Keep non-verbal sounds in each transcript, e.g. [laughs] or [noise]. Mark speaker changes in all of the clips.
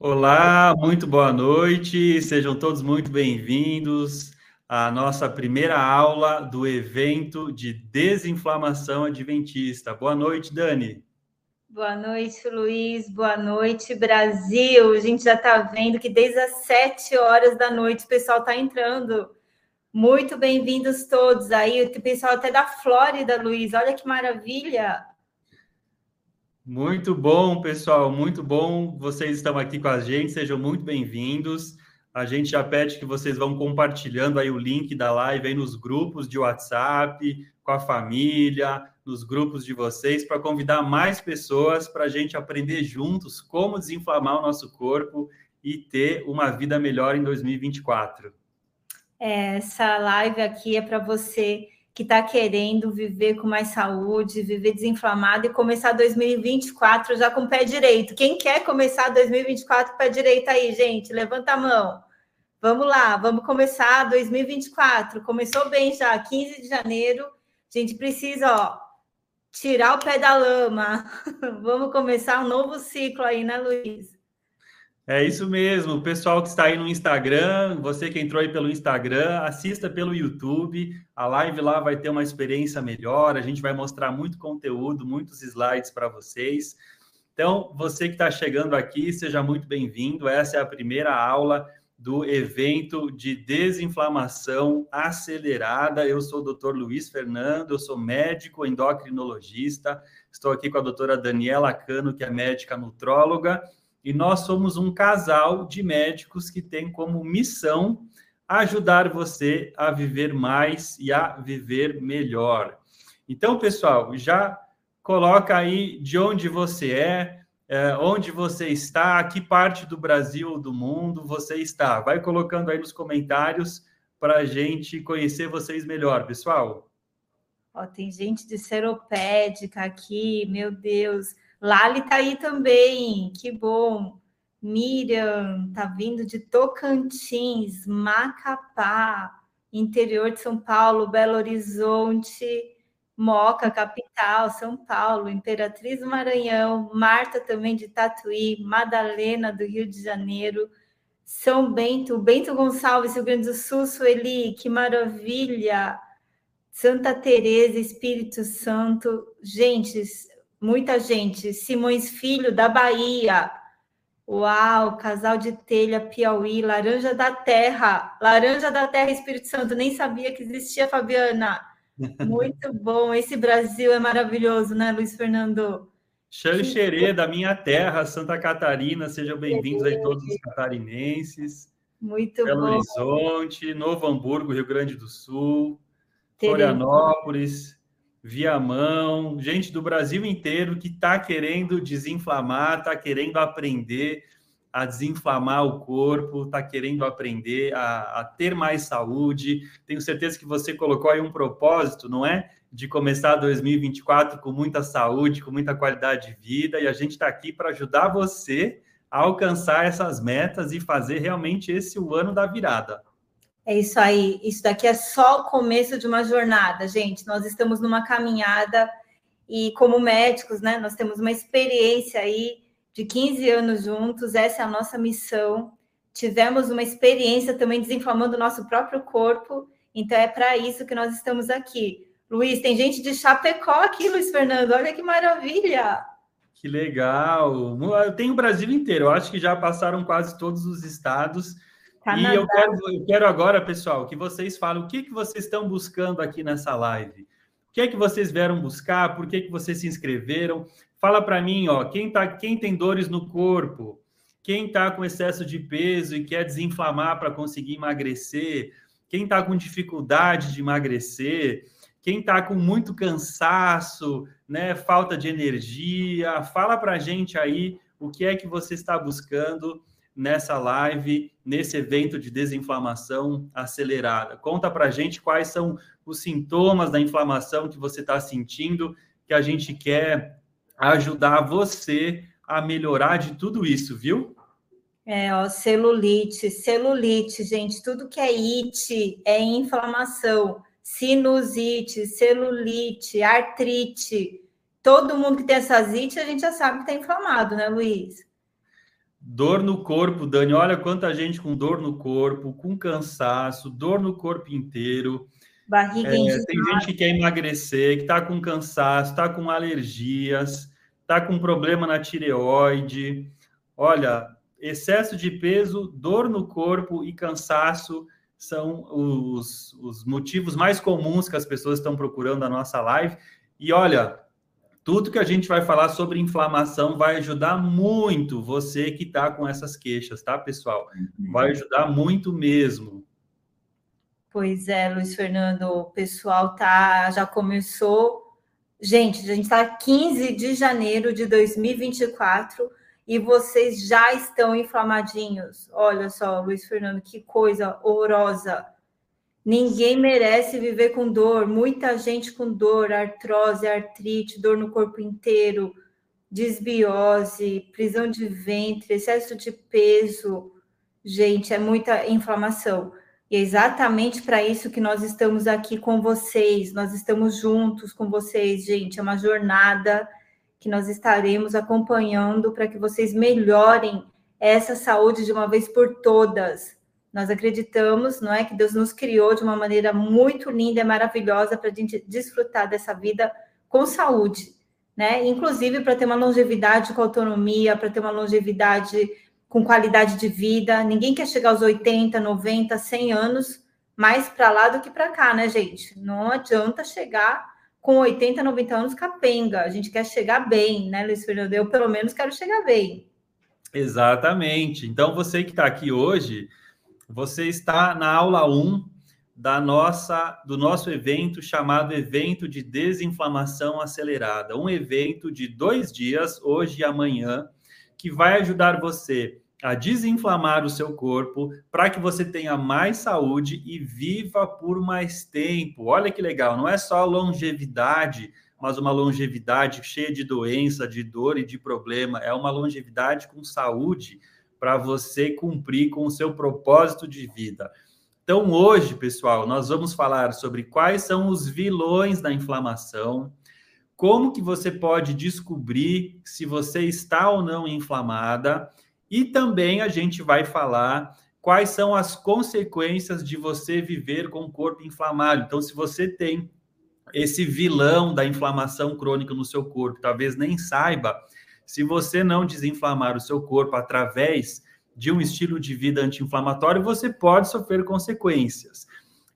Speaker 1: Olá, muito boa noite, sejam todos muito bem-vindos à nossa primeira aula do evento de desinflamação adventista. Boa noite, Dani.
Speaker 2: Boa noite, Luiz. Boa noite, Brasil. A gente já está vendo que desde as sete horas da noite o pessoal está entrando. Muito bem-vindos todos aí, o pessoal até da Flórida, Luiz. Olha que maravilha.
Speaker 1: Muito bom, pessoal, muito bom. Vocês estão aqui com a gente, sejam muito bem-vindos. A gente já pede que vocês vão compartilhando aí o link da live aí nos grupos de WhatsApp, com a família, nos grupos de vocês, para convidar mais pessoas para a gente aprender juntos como desinflamar o nosso corpo e ter uma vida melhor em 2024.
Speaker 2: É, essa live aqui é para você que está querendo viver com mais saúde, viver desinflamado e começar 2024 já com o pé direito. Quem quer começar 2024 com o pé direito aí, gente? Levanta a mão. Vamos lá, vamos começar 2024. Começou bem já, 15 de janeiro. A gente precisa, ó, tirar o pé da lama. [laughs] Vamos começar um novo ciclo aí, né, Luiz?
Speaker 1: É isso mesmo. O pessoal que está aí no Instagram, você que entrou aí pelo Instagram, assista pelo YouTube. A live lá vai ter uma experiência melhor. A gente vai mostrar muito conteúdo, muitos slides para vocês. Então, você que está chegando aqui, seja muito bem-vindo. Essa é a primeira aula do evento de desinflamação acelerada. Eu sou o Dr. Luiz Fernando, eu sou médico endocrinologista. Estou aqui com a doutora Daniela Cano, que é médica nutróloga, e nós somos um casal de médicos que tem como missão ajudar você a viver mais e a viver melhor. Então, pessoal, já coloca aí de onde você é, é, onde você está, que parte do Brasil ou do mundo você está. Vai colocando aí nos comentários para a gente conhecer vocês melhor, pessoal.
Speaker 2: Ó, tem gente de Seropédica aqui, meu Deus. Lali está aí também, que bom. Miriam tá vindo de Tocantins, Macapá, interior de São Paulo, Belo Horizonte. Moca, capital, São Paulo, Imperatriz Maranhão, Marta também de Tatuí, Madalena do Rio de Janeiro, São Bento, Bento Gonçalves, Rio Grande do Sul, Sueli, que maravilha! Santa Teresa, Espírito Santo, gente, muita gente, Simões Filho da Bahia, uau, Casal de Telha, Piauí, Laranja da Terra, Laranja da Terra, Espírito Santo, nem sabia que existia, Fabiana. [laughs] Muito bom. Esse Brasil é maravilhoso, né, Luiz Fernando?
Speaker 1: Xanxerê, da minha terra, Santa Catarina. Sejam bem-vindos aí todos os catarinenses.
Speaker 2: Muito
Speaker 1: Belo
Speaker 2: bom.
Speaker 1: Belo Horizonte, Novo Hamburgo, Rio Grande do Sul, Florianópolis, Viamão, gente do Brasil inteiro que está querendo desinflamar, está querendo aprender a desinflamar o corpo, está querendo aprender a, a, ter mais saúde. Tenho certeza que você colocou aí um propósito, não é? De começar 2024 com muita saúde, com muita qualidade de vida, e a gente está aqui para ajudar você a alcançar essas metas e fazer realmente esse o ano da virada.
Speaker 2: É isso aí. Isso daqui é só o começo de uma jornada, gente. Nós estamos numa caminhada e, como médicos, né, nós temos uma experiência aí de 15 anos juntos, essa é a nossa missão. Tivemos uma experiência também desinflamando o nosso próprio corpo, então é para isso que nós estamos aqui. Luiz, tem gente de Chapecó aqui, Luiz Fernando, olha que maravilha!
Speaker 1: Que legal! Tem o Brasil inteiro, eu acho que já passaram quase todos os estados. Canadá. E eu quero, eu quero agora, pessoal, que vocês falem o que, que vocês estão buscando aqui nessa live. O que é que vocês vieram buscar? Por que, que vocês se inscreveram? Fala para mim, ó, quem tá, quem tem dores no corpo, quem está com excesso de peso e quer desinflamar para conseguir emagrecer, quem está com dificuldade de emagrecer, quem está com muito cansaço, né, falta de energia, fala para a gente aí o que é que você está buscando nessa live, nesse evento de desinflamação acelerada. Conta para gente quais são os sintomas da inflamação que você está sentindo, que a gente quer ajudar você a melhorar de tudo isso, viu?
Speaker 2: É, ó, celulite, celulite, gente, tudo que é it é inflamação, sinusite, celulite, artrite, todo mundo que tem essas it, a gente já sabe que está inflamado, né, Luiz?
Speaker 1: Dor no corpo, Dani. Olha quanta gente com dor no corpo, com cansaço, dor no corpo inteiro.
Speaker 2: Barriga é,
Speaker 1: Tem gente que quer emagrecer, que está com cansaço, está com alergias, está com problema na tireoide. Olha, excesso de peso, dor no corpo e cansaço são os, os motivos mais comuns que as pessoas estão procurando a nossa live. E olha, tudo que a gente vai falar sobre inflamação vai ajudar muito você que está com essas queixas, tá, pessoal? Uhum. Vai ajudar muito mesmo.
Speaker 2: Pois é, Luiz Fernando, o pessoal tá, já começou. Gente, a gente está 15 de janeiro de 2024 e vocês já estão inflamadinhos. Olha só, Luiz Fernando, que coisa horrorosa. Ninguém merece viver com dor. Muita gente com dor, artrose, artrite, dor no corpo inteiro, desbiose, prisão de ventre, excesso de peso. Gente, é muita inflamação. E é exatamente para isso que nós estamos aqui com vocês. Nós estamos juntos com vocês, gente. É uma jornada que nós estaremos acompanhando para que vocês melhorem essa saúde de uma vez por todas. Nós acreditamos, não é, que Deus nos criou de uma maneira muito linda e maravilhosa para a gente desfrutar dessa vida com saúde, né? Inclusive para ter uma longevidade com autonomia, para ter uma longevidade com qualidade de vida. Ninguém quer chegar aos 80, 90, 100 anos mais para lá do que para cá, né, gente? Não adianta chegar com 80, 90 anos capenga. A gente quer chegar bem, né, Luiz Fernando? Eu, pelo menos, quero chegar bem.
Speaker 1: Exatamente. Então, você que está aqui hoje, você está na aula 1 da nossa do nosso evento chamado Evento de Desinflamação Acelerada, um evento de dois dias, hoje e amanhã, que vai ajudar você a desinflamar o seu corpo para que você tenha mais saúde e viva por mais tempo. Olha que legal, não é só longevidade, mas uma longevidade cheia de doença, de dor e de problema, é uma longevidade com saúde para você cumprir com o seu propósito de vida. Então, hoje, pessoal, nós vamos falar sobre quais são os vilões da inflamação, como que você pode descobrir se você está ou não inflamada, e também a gente vai falar quais são as consequências de você viver com o corpo inflamado. Então, se você tem esse vilão da inflamação crônica no seu corpo, talvez nem saiba, se você não desinflamar o seu corpo através de um estilo de vida anti-inflamatório, você pode sofrer consequências.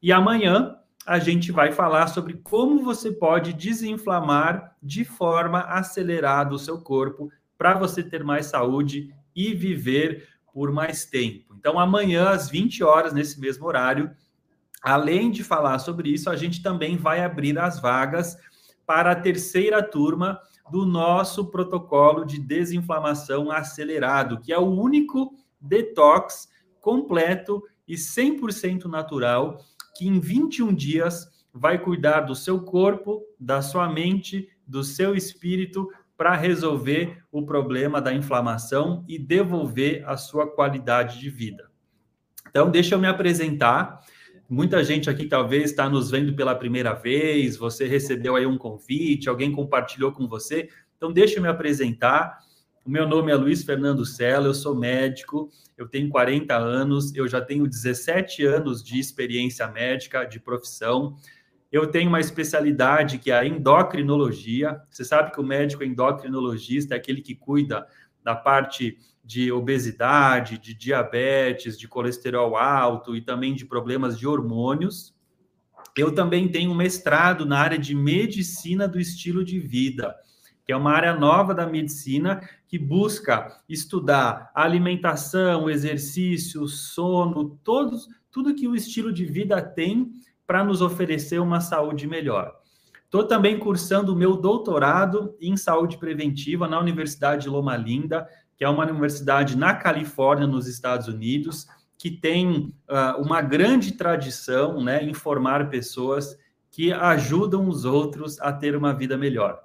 Speaker 1: E amanhã a gente vai falar sobre como você pode desinflamar de forma acelerada o seu corpo para você ter mais saúde e viver por mais tempo. Então, amanhã, às 20 horas, nesse mesmo horário, além de falar sobre isso, a gente também vai abrir as vagas para a terceira turma do nosso protocolo de desinflamação acelerado, que é o único detox completo e 100% natural que em 21 dias vai cuidar do seu corpo, da sua mente, do seu espírito para resolver o problema da inflamação e devolver a sua qualidade de vida. Então, deixa eu me apresentar. Muita gente aqui talvez está nos vendo pela primeira vez, você recebeu aí um convite, alguém compartilhou com você. Então, deixa eu me apresentar. O meu nome é Luiz Fernando Sela, eu sou médico, eu tenho 40 anos, eu já tenho 17 anos de experiência médica, de profissão. Eu tenho uma especialidade que é a endocrinologia. Você sabe que o médico endocrinologista é aquele que cuida da parte de obesidade, de diabetes, de colesterol alto e também de problemas de hormônios. Eu também tenho um mestrado na área de medicina do estilo de vida, que é uma área nova da medicina que busca estudar alimentação, exercício, sono, todos, tudo que o estilo de vida tem para nos oferecer uma saúde melhor. Estou também cursando o meu doutorado em saúde preventiva na Universidade de Loma Linda, que é uma universidade na Califórnia, nos Estados Unidos, que tem uh, uma grande tradição né, em formar pessoas que ajudam os outros a ter uma vida melhor.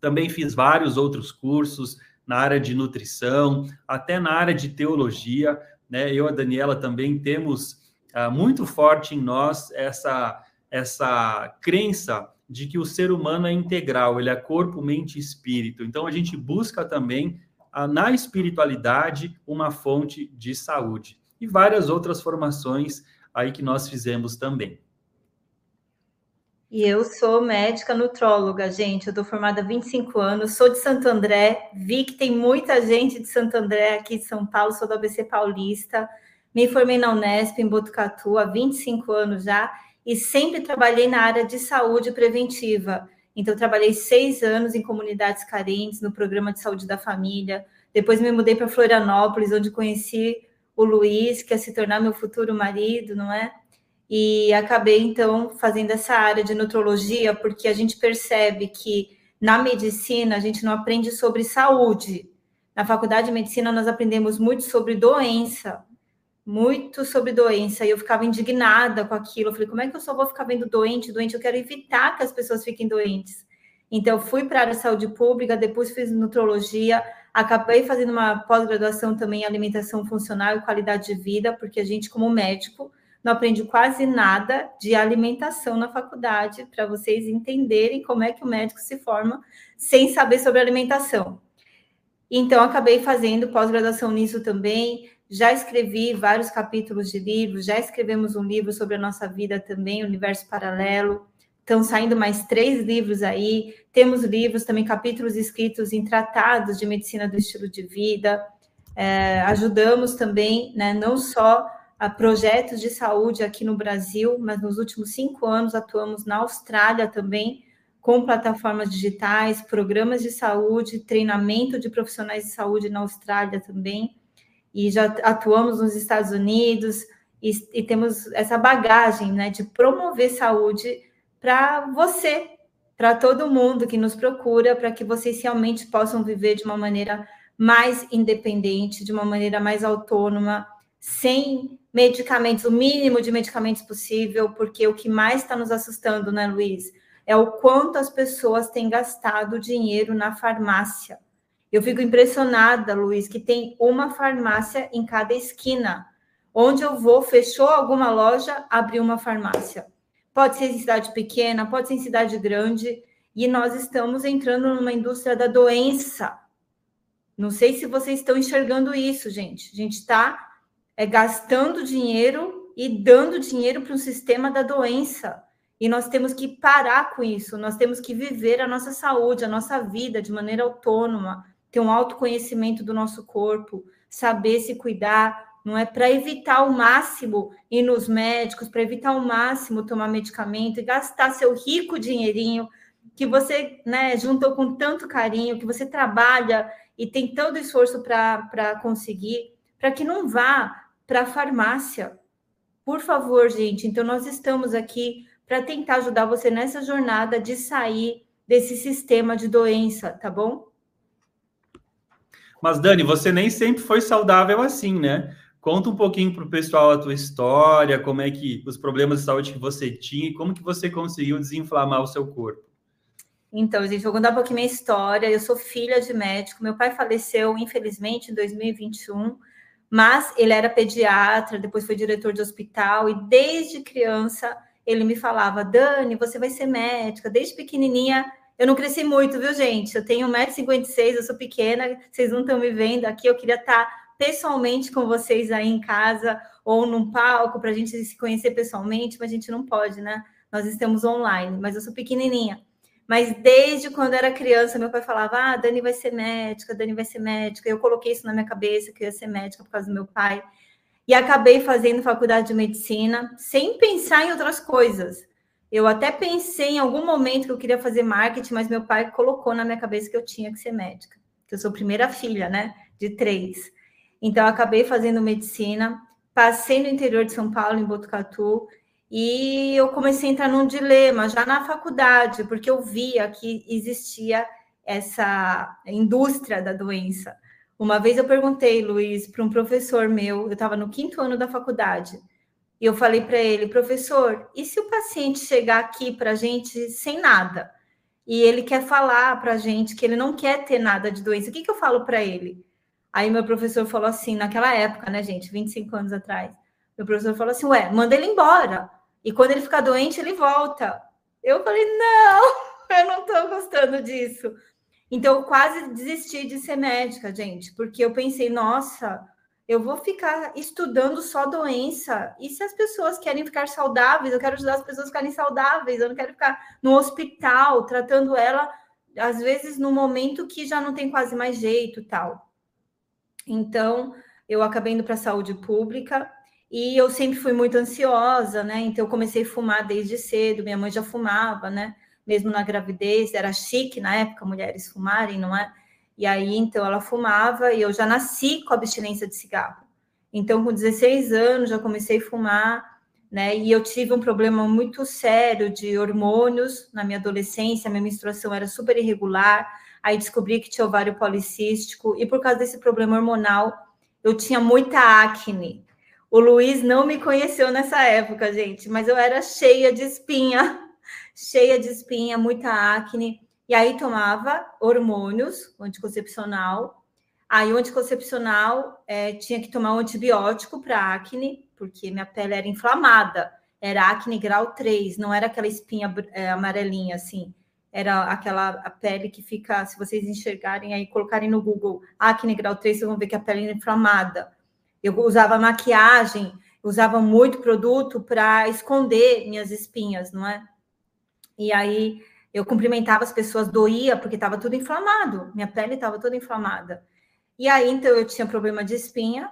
Speaker 1: Também fiz vários outros cursos na área de nutrição, até na área de teologia. Né? Eu e a Daniela também temos uh, muito forte em nós essa, essa crença de que o ser humano é integral, ele é corpo, mente e espírito. Então a gente busca também na espiritualidade uma fonte de saúde. E várias outras formações aí que nós fizemos também.
Speaker 2: E eu sou médica nutróloga, gente. Eu tô formada há 25 anos, sou de Santo André. Vi que tem muita gente de Santo André aqui de São Paulo, sou do ABC Paulista. Me formei na Unesp, em Botucatu, há 25 anos já, e sempre trabalhei na área de saúde preventiva. Então, trabalhei seis anos em comunidades carentes, no programa de saúde da família. Depois, me mudei para Florianópolis, onde conheci o Luiz, que ia se tornar meu futuro marido, não é? e acabei então fazendo essa área de nutrologia porque a gente percebe que na medicina a gente não aprende sobre saúde. Na faculdade de medicina nós aprendemos muito sobre doença, muito sobre doença, e eu ficava indignada com aquilo. Eu falei, como é que eu só vou ficar vendo doente, doente? Eu quero evitar que as pessoas fiquem doentes. Então, fui para a área de saúde pública, depois fiz nutrologia, acabei fazendo uma pós-graduação também em alimentação funcional e qualidade de vida, porque a gente, como médico, não aprende quase nada de alimentação na faculdade, para vocês entenderem como é que o médico se forma sem saber sobre alimentação. Então, acabei fazendo pós-graduação nisso também. Já escrevi vários capítulos de livros, já escrevemos um livro sobre a nossa vida também, Universo Paralelo. Estão saindo mais três livros aí. Temos livros também, capítulos escritos em tratados de medicina do estilo de vida. É, ajudamos também, né, não só a projetos de saúde aqui no Brasil, mas nos últimos cinco anos atuamos na Austrália também, com plataformas digitais, programas de saúde, treinamento de profissionais de saúde na Austrália também, e já atuamos nos Estados Unidos, e, e temos essa bagagem né, de promover saúde para você, para todo mundo que nos procura, para que vocês realmente possam viver de uma maneira mais independente, de uma maneira mais autônoma, sem medicamentos, o mínimo de medicamentos possível, porque o que mais está nos assustando, né, Luiz, é o quanto as pessoas têm gastado dinheiro na farmácia. Eu fico impressionada, Luiz, que tem uma farmácia em cada esquina. Onde eu vou, fechou alguma loja, abriu uma farmácia. Pode ser em cidade pequena, pode ser em cidade grande, e nós estamos entrando numa indústria da doença. Não sei se vocês estão enxergando isso, gente. A gente está é gastando dinheiro e dando dinheiro para o sistema da doença. E nós temos que parar com isso, nós temos que viver a nossa saúde, a nossa vida de maneira autônoma, ter um autoconhecimento do nosso corpo, saber se cuidar, não é para evitar ao máximo ir nos médicos, para evitar ao máximo tomar medicamento e gastar seu rico dinheirinho que você né, juntou com tanto carinho, que você trabalha e tem todo esforço para conseguir, para que não vá para a farmácia. Por favor, gente. Então, nós estamos aqui para tentar ajudar você nessa jornada de sair desse sistema de doença, tá bom?
Speaker 1: Mas, Dani, você nem sempre foi saudável assim, né? Conta um pouquinho para o pessoal a tua história, como é que os problemas de saúde que você tinha e como que você conseguiu desinflamar o seu corpo.
Speaker 2: Então, gente, vou contar um pouquinho minha história. Eu sou filha de médico. Meu pai faleceu, infelizmente, em 2021 mas ele era pediatra, depois foi diretor de hospital, e desde criança ele me falava: Dani, você vai ser médica. Desde pequenininha, eu não cresci muito, viu, gente? Eu tenho 1,56m, eu sou pequena, vocês não estão me vendo aqui. Eu queria estar pessoalmente com vocês aí em casa ou num palco para a gente se conhecer pessoalmente, mas a gente não pode, né? Nós estamos online, mas eu sou pequenininha. Mas desde quando era criança, meu pai falava: Ah, Dani vai ser médica, Dani vai ser médica. Eu coloquei isso na minha cabeça, que eu ia ser médica por causa do meu pai. E acabei fazendo faculdade de medicina sem pensar em outras coisas. Eu até pensei em algum momento que eu queria fazer marketing, mas meu pai colocou na minha cabeça que eu tinha que ser médica. Eu sou primeira filha, né? De três. Então, acabei fazendo medicina. Passei no interior de São Paulo, em Botucatu, e eu comecei a entrar num dilema já na faculdade, porque eu via que existia essa indústria da doença. Uma vez eu perguntei, Luiz, para um professor meu, eu estava no quinto ano da faculdade, e eu falei para ele, professor, e se o paciente chegar aqui para a gente sem nada? E ele quer falar para a gente que ele não quer ter nada de doença, o que, que eu falo para ele? Aí meu professor falou assim, naquela época, né, gente, 25 anos atrás, meu professor falou assim, ué, manda ele embora. E quando ele ficar doente, ele volta. Eu falei, não, [laughs] eu não estou gostando disso. Então, eu quase desisti de ser médica, gente, porque eu pensei, nossa, eu vou ficar estudando só doença. E se as pessoas querem ficar saudáveis, eu quero ajudar as pessoas a ficarem saudáveis, eu não quero ficar no hospital tratando ela, às vezes, no momento que já não tem quase mais jeito tal. Então, eu acabei indo para a saúde pública e eu sempre fui muito ansiosa, né? Então, eu comecei a fumar desde cedo, minha mãe já fumava, né? Mesmo na gravidez, era chique na época mulheres fumarem, não é? E aí, então, ela fumava e eu já nasci com abstinência de cigarro. Então, com 16 anos, já comecei a fumar, né? E eu tive um problema muito sério de hormônios na minha adolescência, minha menstruação era super irregular. Aí descobri que tinha ovário policístico, e por causa desse problema hormonal, eu tinha muita acne. O Luiz não me conheceu nessa época, gente, mas eu era cheia de espinha, [laughs] cheia de espinha, muita acne. E aí tomava hormônios, anticoncepcional. Aí o anticoncepcional é, tinha que tomar um antibiótico para acne, porque minha pele era inflamada. Era acne grau 3, não era aquela espinha é, amarelinha assim. Era aquela a pele que fica, se vocês enxergarem aí, colocarem no Google acne grau 3, vocês vão ver que a pele é inflamada. Eu usava maquiagem, usava muito produto para esconder minhas espinhas, não é? E aí eu cumprimentava as pessoas, doía, porque estava tudo inflamado, minha pele estava toda inflamada. E aí, então, eu tinha problema de espinha,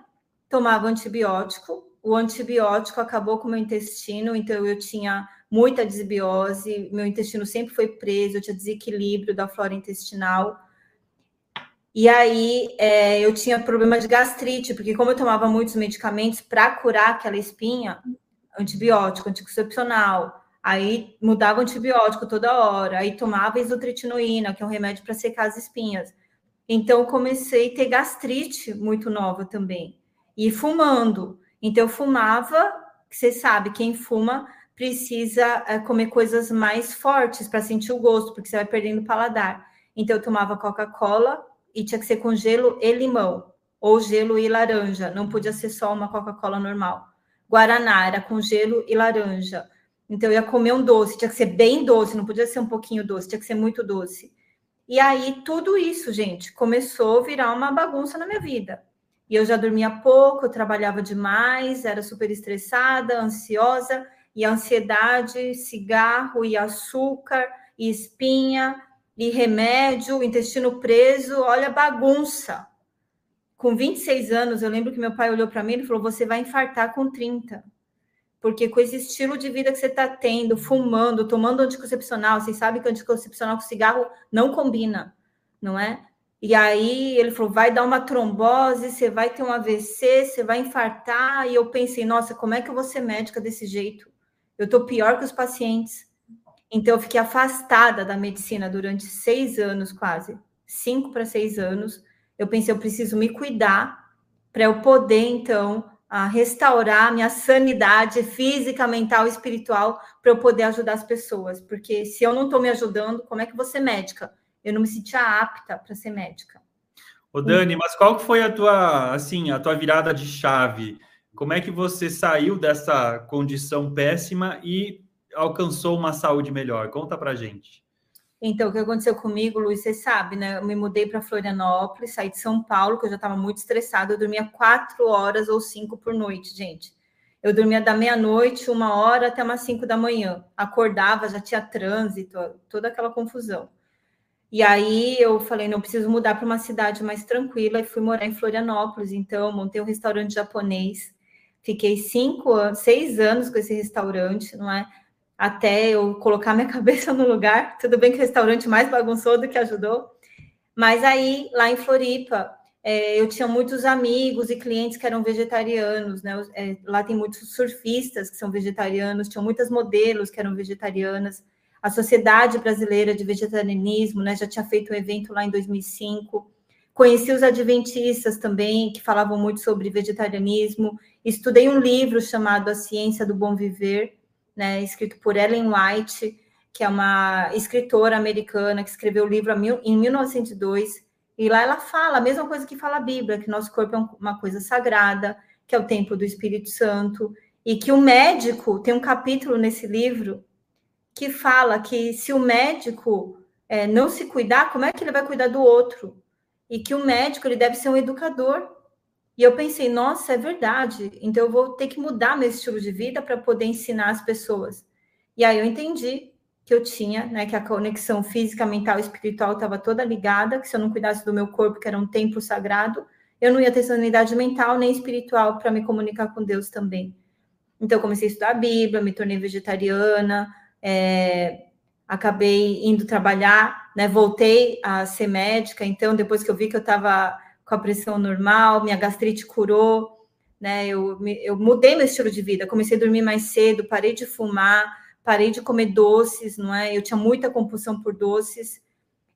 Speaker 2: tomava antibiótico, o antibiótico acabou com o meu intestino, então eu tinha muita desbiose, meu intestino sempre foi preso, eu tinha desequilíbrio da flora intestinal. E aí é, eu tinha problema de gastrite, porque como eu tomava muitos medicamentos para curar aquela espinha, antibiótico, anticoncepcional, Aí mudava o antibiótico toda hora, aí tomava isotretinoína, que é um remédio para secar as espinhas. Então comecei a ter gastrite muito nova também. E fumando. Então eu fumava, você sabe, quem fuma precisa é, comer coisas mais fortes para sentir o gosto, porque você vai perdendo o paladar. Então eu tomava Coca-Cola e tinha que ser com gelo e limão, ou gelo e laranja, não podia ser só uma Coca-Cola normal. Guaraná era com gelo e laranja. Então, eu ia comer um doce, tinha que ser bem doce, não podia ser um pouquinho doce, tinha que ser muito doce. E aí, tudo isso, gente, começou a virar uma bagunça na minha vida. E eu já dormia pouco, eu trabalhava demais, era super estressada, ansiosa, e ansiedade, cigarro e açúcar, e espinha, e remédio, intestino preso, olha bagunça. Com 26 anos, eu lembro que meu pai olhou para mim e falou: Você vai infartar com 30 porque com esse estilo de vida que você está tendo, fumando, tomando anticoncepcional, vocês sabem que anticoncepcional com cigarro não combina, não é? E aí ele falou: vai dar uma trombose, você vai ter um AVC, você vai infartar. E eu pensei: nossa, como é que eu vou ser médica desse jeito? Eu estou pior que os pacientes. Então eu fiquei afastada da medicina durante seis anos, quase cinco para seis anos. Eu pensei: eu preciso me cuidar para eu poder então a restaurar minha sanidade física, mental e espiritual para eu poder ajudar as pessoas. Porque se eu não estou me ajudando, como é que vou ser médica? Eu não me sentia apta para ser médica.
Speaker 1: Ô Dani, mas qual foi a tua, assim, a tua virada de chave? Como é que você saiu dessa condição péssima e alcançou uma saúde melhor? Conta pra gente.
Speaker 2: Então, o que aconteceu comigo, Luiz, você sabe, né? Eu me mudei para Florianópolis, saí de São Paulo, que eu já estava muito estressada. Eu dormia quatro horas ou cinco por noite, gente. Eu dormia da meia-noite, uma hora, até umas cinco da manhã. Acordava, já tinha trânsito, toda aquela confusão. E aí eu falei, não preciso mudar para uma cidade mais tranquila e fui morar em Florianópolis. Então, montei um restaurante japonês. Fiquei cinco seis anos com esse restaurante, não é? Até eu colocar minha [laughs] cabeça no lugar. Tudo bem que o restaurante mais bagunçou do que ajudou. Mas aí, lá em Floripa, é, eu tinha muitos amigos e clientes que eram vegetarianos, né? É, lá tem muitos surfistas que são vegetarianos, tinham muitas modelos que eram vegetarianas. A Sociedade Brasileira de Vegetarianismo, né? Já tinha feito um evento lá em 2005. Conheci os adventistas também, que falavam muito sobre vegetarianismo. Estudei um livro chamado A Ciência do Bom Viver, né, escrito por Ellen White, que é uma escritora americana que escreveu o livro em 1902, e lá ela fala a mesma coisa que fala a Bíblia, que nosso corpo é uma coisa sagrada, que é o templo do Espírito Santo, e que o médico tem um capítulo nesse livro que fala que se o médico é, não se cuidar, como é que ele vai cuidar do outro? E que o médico ele deve ser um educador. E eu pensei, nossa, é verdade. Então eu vou ter que mudar meu estilo de vida para poder ensinar as pessoas. E aí eu entendi que eu tinha, né, que a conexão física, mental e espiritual estava toda ligada, que se eu não cuidasse do meu corpo, que era um templo sagrado, eu não ia ter sanidade mental nem espiritual para me comunicar com Deus também. Então, eu comecei a estudar a Bíblia, me tornei vegetariana, é, acabei indo trabalhar, né, voltei a ser médica. Então, depois que eu vi que eu estava com a pressão normal, minha gastrite curou, né, eu, eu mudei meu estilo de vida, comecei a dormir mais cedo, parei de fumar, parei de comer doces, não é? Eu tinha muita compulsão por doces.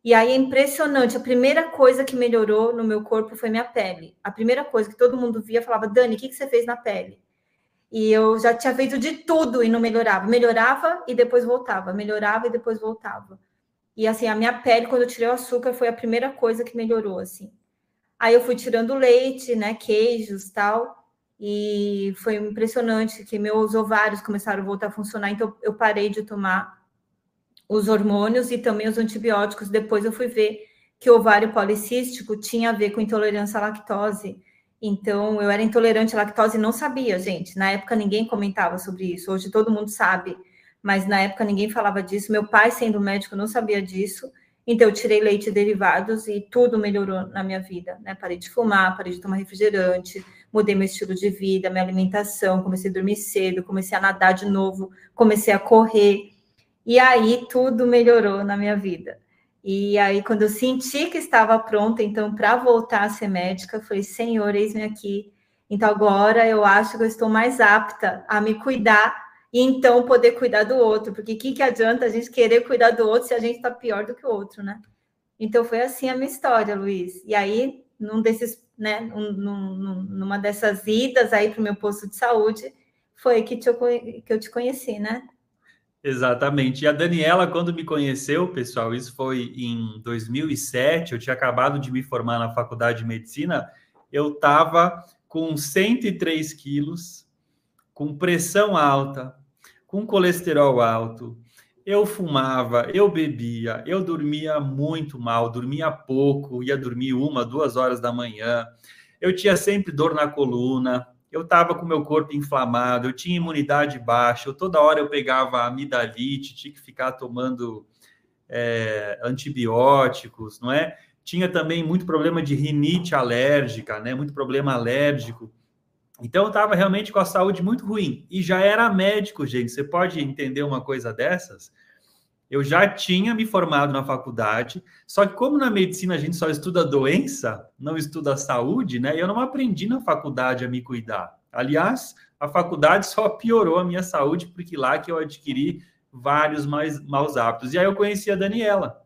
Speaker 2: E aí é impressionante. A primeira coisa que melhorou no meu corpo foi minha pele. A primeira coisa que todo mundo via falava: Dani, o que, que você fez na pele? E eu já tinha feito de tudo e não melhorava. Melhorava e depois voltava. Melhorava e depois voltava. E assim, a minha pele, quando eu tirei o açúcar, foi a primeira coisa que melhorou, assim. Aí eu fui tirando leite, né, queijos, tal. E foi impressionante que meus ovários começaram a voltar a funcionar, então eu parei de tomar os hormônios e também os antibióticos. Depois eu fui ver que o ovário policístico tinha a ver com intolerância à lactose. Então, eu era intolerante à lactose e não sabia, gente. Na época, ninguém comentava sobre isso. Hoje, todo mundo sabe, mas na época, ninguém falava disso. Meu pai, sendo médico, não sabia disso. Então, eu tirei leite e derivados e tudo melhorou na minha vida. Né? Parei de fumar, parei de tomar refrigerante, mudei meu estilo de vida, minha alimentação, comecei a dormir cedo, comecei a nadar de novo, comecei a correr. E aí tudo melhorou na minha vida. E aí, quando eu senti que estava pronta, então, para voltar a ser médica, falei, Senhor, eis-me aqui. Então, agora eu acho que eu estou mais apta a me cuidar e então poder cuidar do outro. Porque o que, que adianta a gente querer cuidar do outro se a gente está pior do que o outro, né? Então, foi assim a minha história, Luiz. E aí, num desses, né, num, numa dessas idas aí para o meu posto de saúde, foi que, te, que eu te conheci, né?
Speaker 1: Exatamente. E a Daniela, quando me conheceu, pessoal, isso foi em 2007, eu tinha acabado de me formar na faculdade de medicina, eu estava com 103 quilos, com pressão alta, com colesterol alto, eu fumava, eu bebia, eu dormia muito mal, dormia pouco, ia dormir uma, duas horas da manhã, eu tinha sempre dor na coluna, eu estava com meu corpo inflamado, eu tinha imunidade baixa, eu, toda hora eu pegava amidalite, tinha que ficar tomando é, antibióticos, não é? Tinha também muito problema de rinite alérgica, né? Muito problema alérgico. Então eu estava realmente com a saúde muito ruim e já era médico, gente. Você pode entender uma coisa dessas? Eu já tinha me formado na faculdade, só que como na medicina a gente só estuda doença, não estuda saúde, né? Eu não aprendi na faculdade a me cuidar. Aliás, a faculdade só piorou a minha saúde, porque lá que eu adquiri vários mais maus hábitos. E aí eu conheci a Daniela.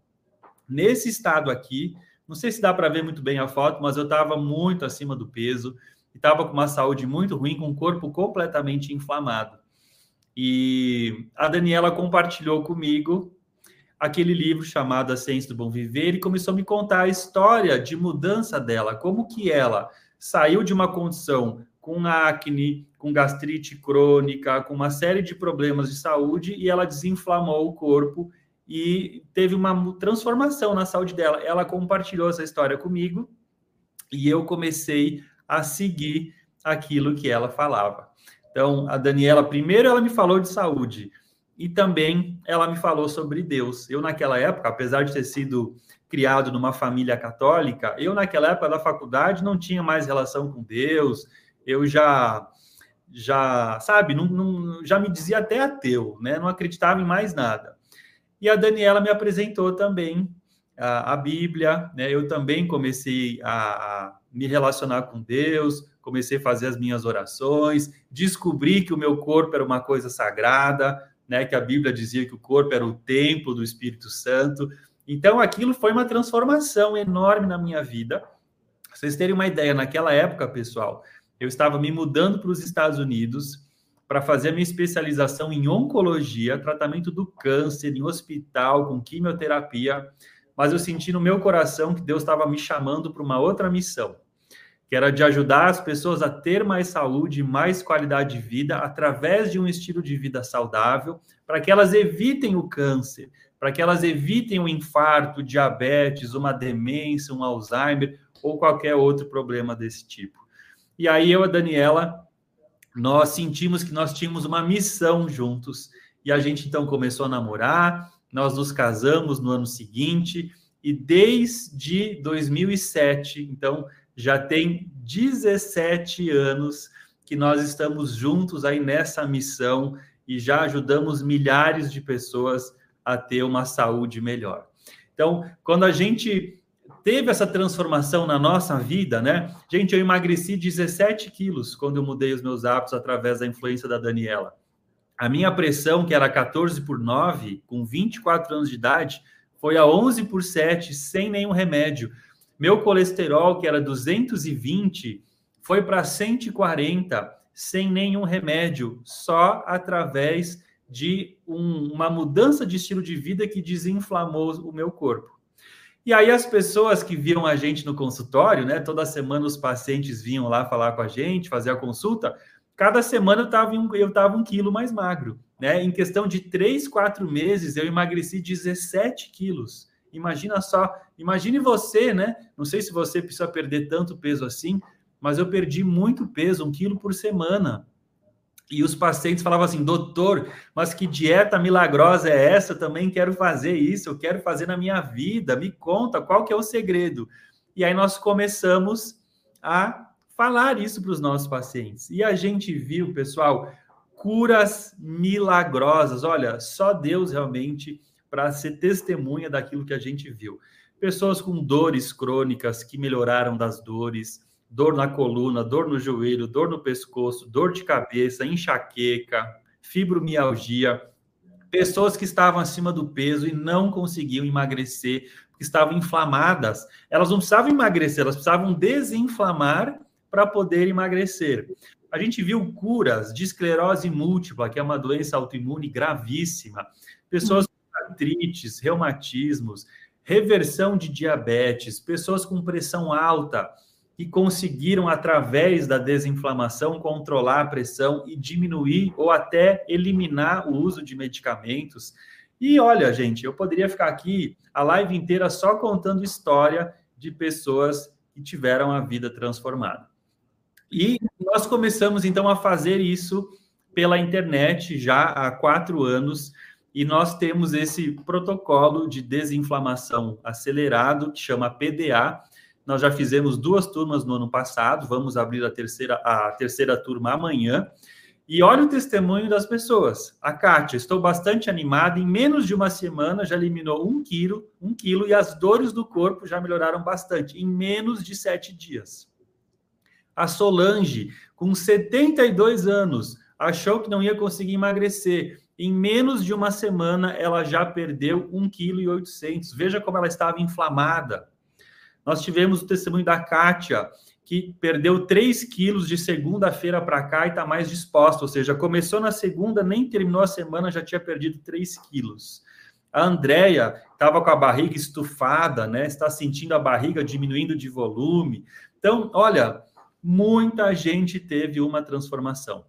Speaker 1: Nesse estado aqui, não sei se dá para ver muito bem a foto, mas eu estava muito acima do peso, estava com uma saúde muito ruim, com o corpo completamente inflamado. E a Daniela compartilhou comigo aquele livro chamado A Ciência do Bom Viver e começou a me contar a história de mudança dela, como que ela saiu de uma condição com acne, com gastrite crônica, com uma série de problemas de saúde e ela desinflamou o corpo e teve uma transformação na saúde dela. Ela compartilhou essa história comigo e eu comecei a seguir aquilo que ela falava. Então, a Daniela, primeiro ela me falou de saúde e também ela me falou sobre Deus. Eu, naquela época, apesar de ter sido criado numa família católica, eu, naquela época da faculdade, não tinha mais relação com Deus, eu já, já sabe, não, não, já me dizia até ateu, né? não acreditava em mais nada. E a Daniela me apresentou também a, a Bíblia, né? eu também comecei a, a me relacionar com Deus, comecei a fazer as minhas orações, descobri que o meu corpo era uma coisa sagrada, né, que a Bíblia dizia que o corpo era o templo do Espírito Santo. Então, aquilo foi uma transformação enorme na minha vida. Pra vocês terem uma ideia, naquela época, pessoal, eu estava me mudando para os Estados Unidos para fazer a minha especialização em oncologia, tratamento do câncer, em hospital, com quimioterapia, mas eu senti no meu coração que Deus estava me chamando para uma outra missão que era de ajudar as pessoas a ter mais saúde, mais qualidade de vida através de um estilo de vida saudável, para que elas evitem o câncer, para que elas evitem um infarto, diabetes, uma demência, um Alzheimer ou qualquer outro problema desse tipo. E aí eu e a Daniela, nós sentimos que nós tínhamos uma missão juntos e a gente então começou a namorar, nós nos casamos no ano seguinte e desde 2007, então já tem 17 anos que nós estamos juntos aí nessa missão e já ajudamos milhares de pessoas a ter uma saúde melhor. Então, quando a gente teve essa transformação na nossa vida, né? Gente, eu emagreci 17 quilos quando eu mudei os meus hábitos através da influência da Daniela. A minha pressão, que era 14 por 9, com 24 anos de idade, foi a 11 por 7, sem nenhum remédio. Meu colesterol, que era 220, foi para 140, sem nenhum remédio, só através de um, uma mudança de estilo de vida que desinflamou o meu corpo. E aí as pessoas que viam a gente no consultório, né? Toda semana os pacientes vinham lá falar com a gente, fazer a consulta. Cada semana eu estava eu tava um quilo mais magro, né? Em questão de três, quatro meses eu emagreci 17 quilos. Imagina só, imagine você, né? Não sei se você precisa perder tanto peso assim, mas eu perdi muito peso, um quilo por semana. E os pacientes falavam assim, doutor, mas que dieta milagrosa é essa? Eu também quero fazer isso, eu quero fazer na minha vida, me conta qual que é o segredo. E aí nós começamos a falar isso para os nossos pacientes. E a gente viu, pessoal, curas milagrosas. Olha, só Deus realmente para ser testemunha daquilo que a gente viu. Pessoas com dores crônicas que melhoraram das dores, dor na coluna, dor no joelho, dor no pescoço, dor de cabeça, enxaqueca, fibromialgia, pessoas que estavam acima do peso e não conseguiam emagrecer, porque estavam inflamadas. Elas não precisavam emagrecer, elas precisavam desinflamar para poder emagrecer. A gente viu curas de esclerose múltipla, que é uma doença autoimune gravíssima, pessoas artrites, reumatismos, reversão de diabetes, pessoas com pressão alta, que conseguiram, através da desinflamação, controlar a pressão e diminuir ou até eliminar o uso de medicamentos. E olha, gente, eu poderia ficar aqui a live inteira só contando história de pessoas que tiveram a vida transformada. E nós começamos então a fazer isso pela internet já há quatro anos. E nós temos esse protocolo de desinflamação acelerado, que chama PDA, nós já fizemos duas turmas no ano passado, vamos abrir a terceira, a terceira turma amanhã. E olha o testemunho das pessoas. A Kátia, estou bastante animada. Em menos de uma semana já eliminou um quilo, um quilo e as dores do corpo já melhoraram bastante. Em menos de sete dias. A Solange, com 72 anos, achou que não ia conseguir emagrecer. Em menos de uma semana, ela já perdeu 1,8 kg. Veja como ela estava inflamada. Nós tivemos o testemunho da Kátia, que perdeu 3 quilos de segunda-feira para cá e está mais disposta, ou seja, começou na segunda, nem terminou a semana, já tinha perdido 3 quilos. A Andrea estava com a barriga estufada, né? Está sentindo a barriga diminuindo de volume. Então, olha, muita gente teve uma transformação.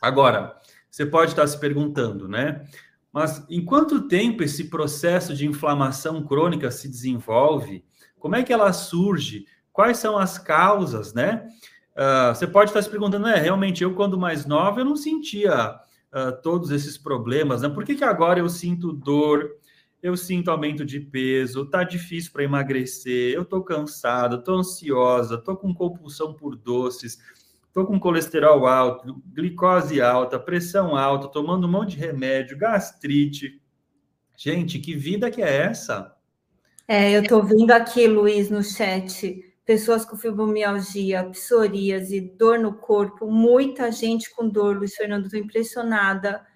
Speaker 1: Agora, você pode estar se perguntando, né? Mas em quanto tempo esse processo de inflamação crônica se desenvolve? Como é que ela surge? Quais são as causas, né? Uh, você pode estar se perguntando, é, realmente, eu quando mais nova, eu não sentia uh, todos esses problemas, né? Por que, que agora eu sinto dor, eu sinto aumento de peso, tá difícil para emagrecer, eu tô cansada, tô ansiosa, tô com compulsão por doces, tô com colesterol alto, glicose alta, pressão alta, tomando um monte de remédio, gastrite. Gente, que vida que é essa?
Speaker 2: É, eu estou vendo aqui, Luiz, no chat, pessoas com fibromialgia, psoríase, dor no corpo, muita gente com dor, Luiz Fernando, estou impressionada,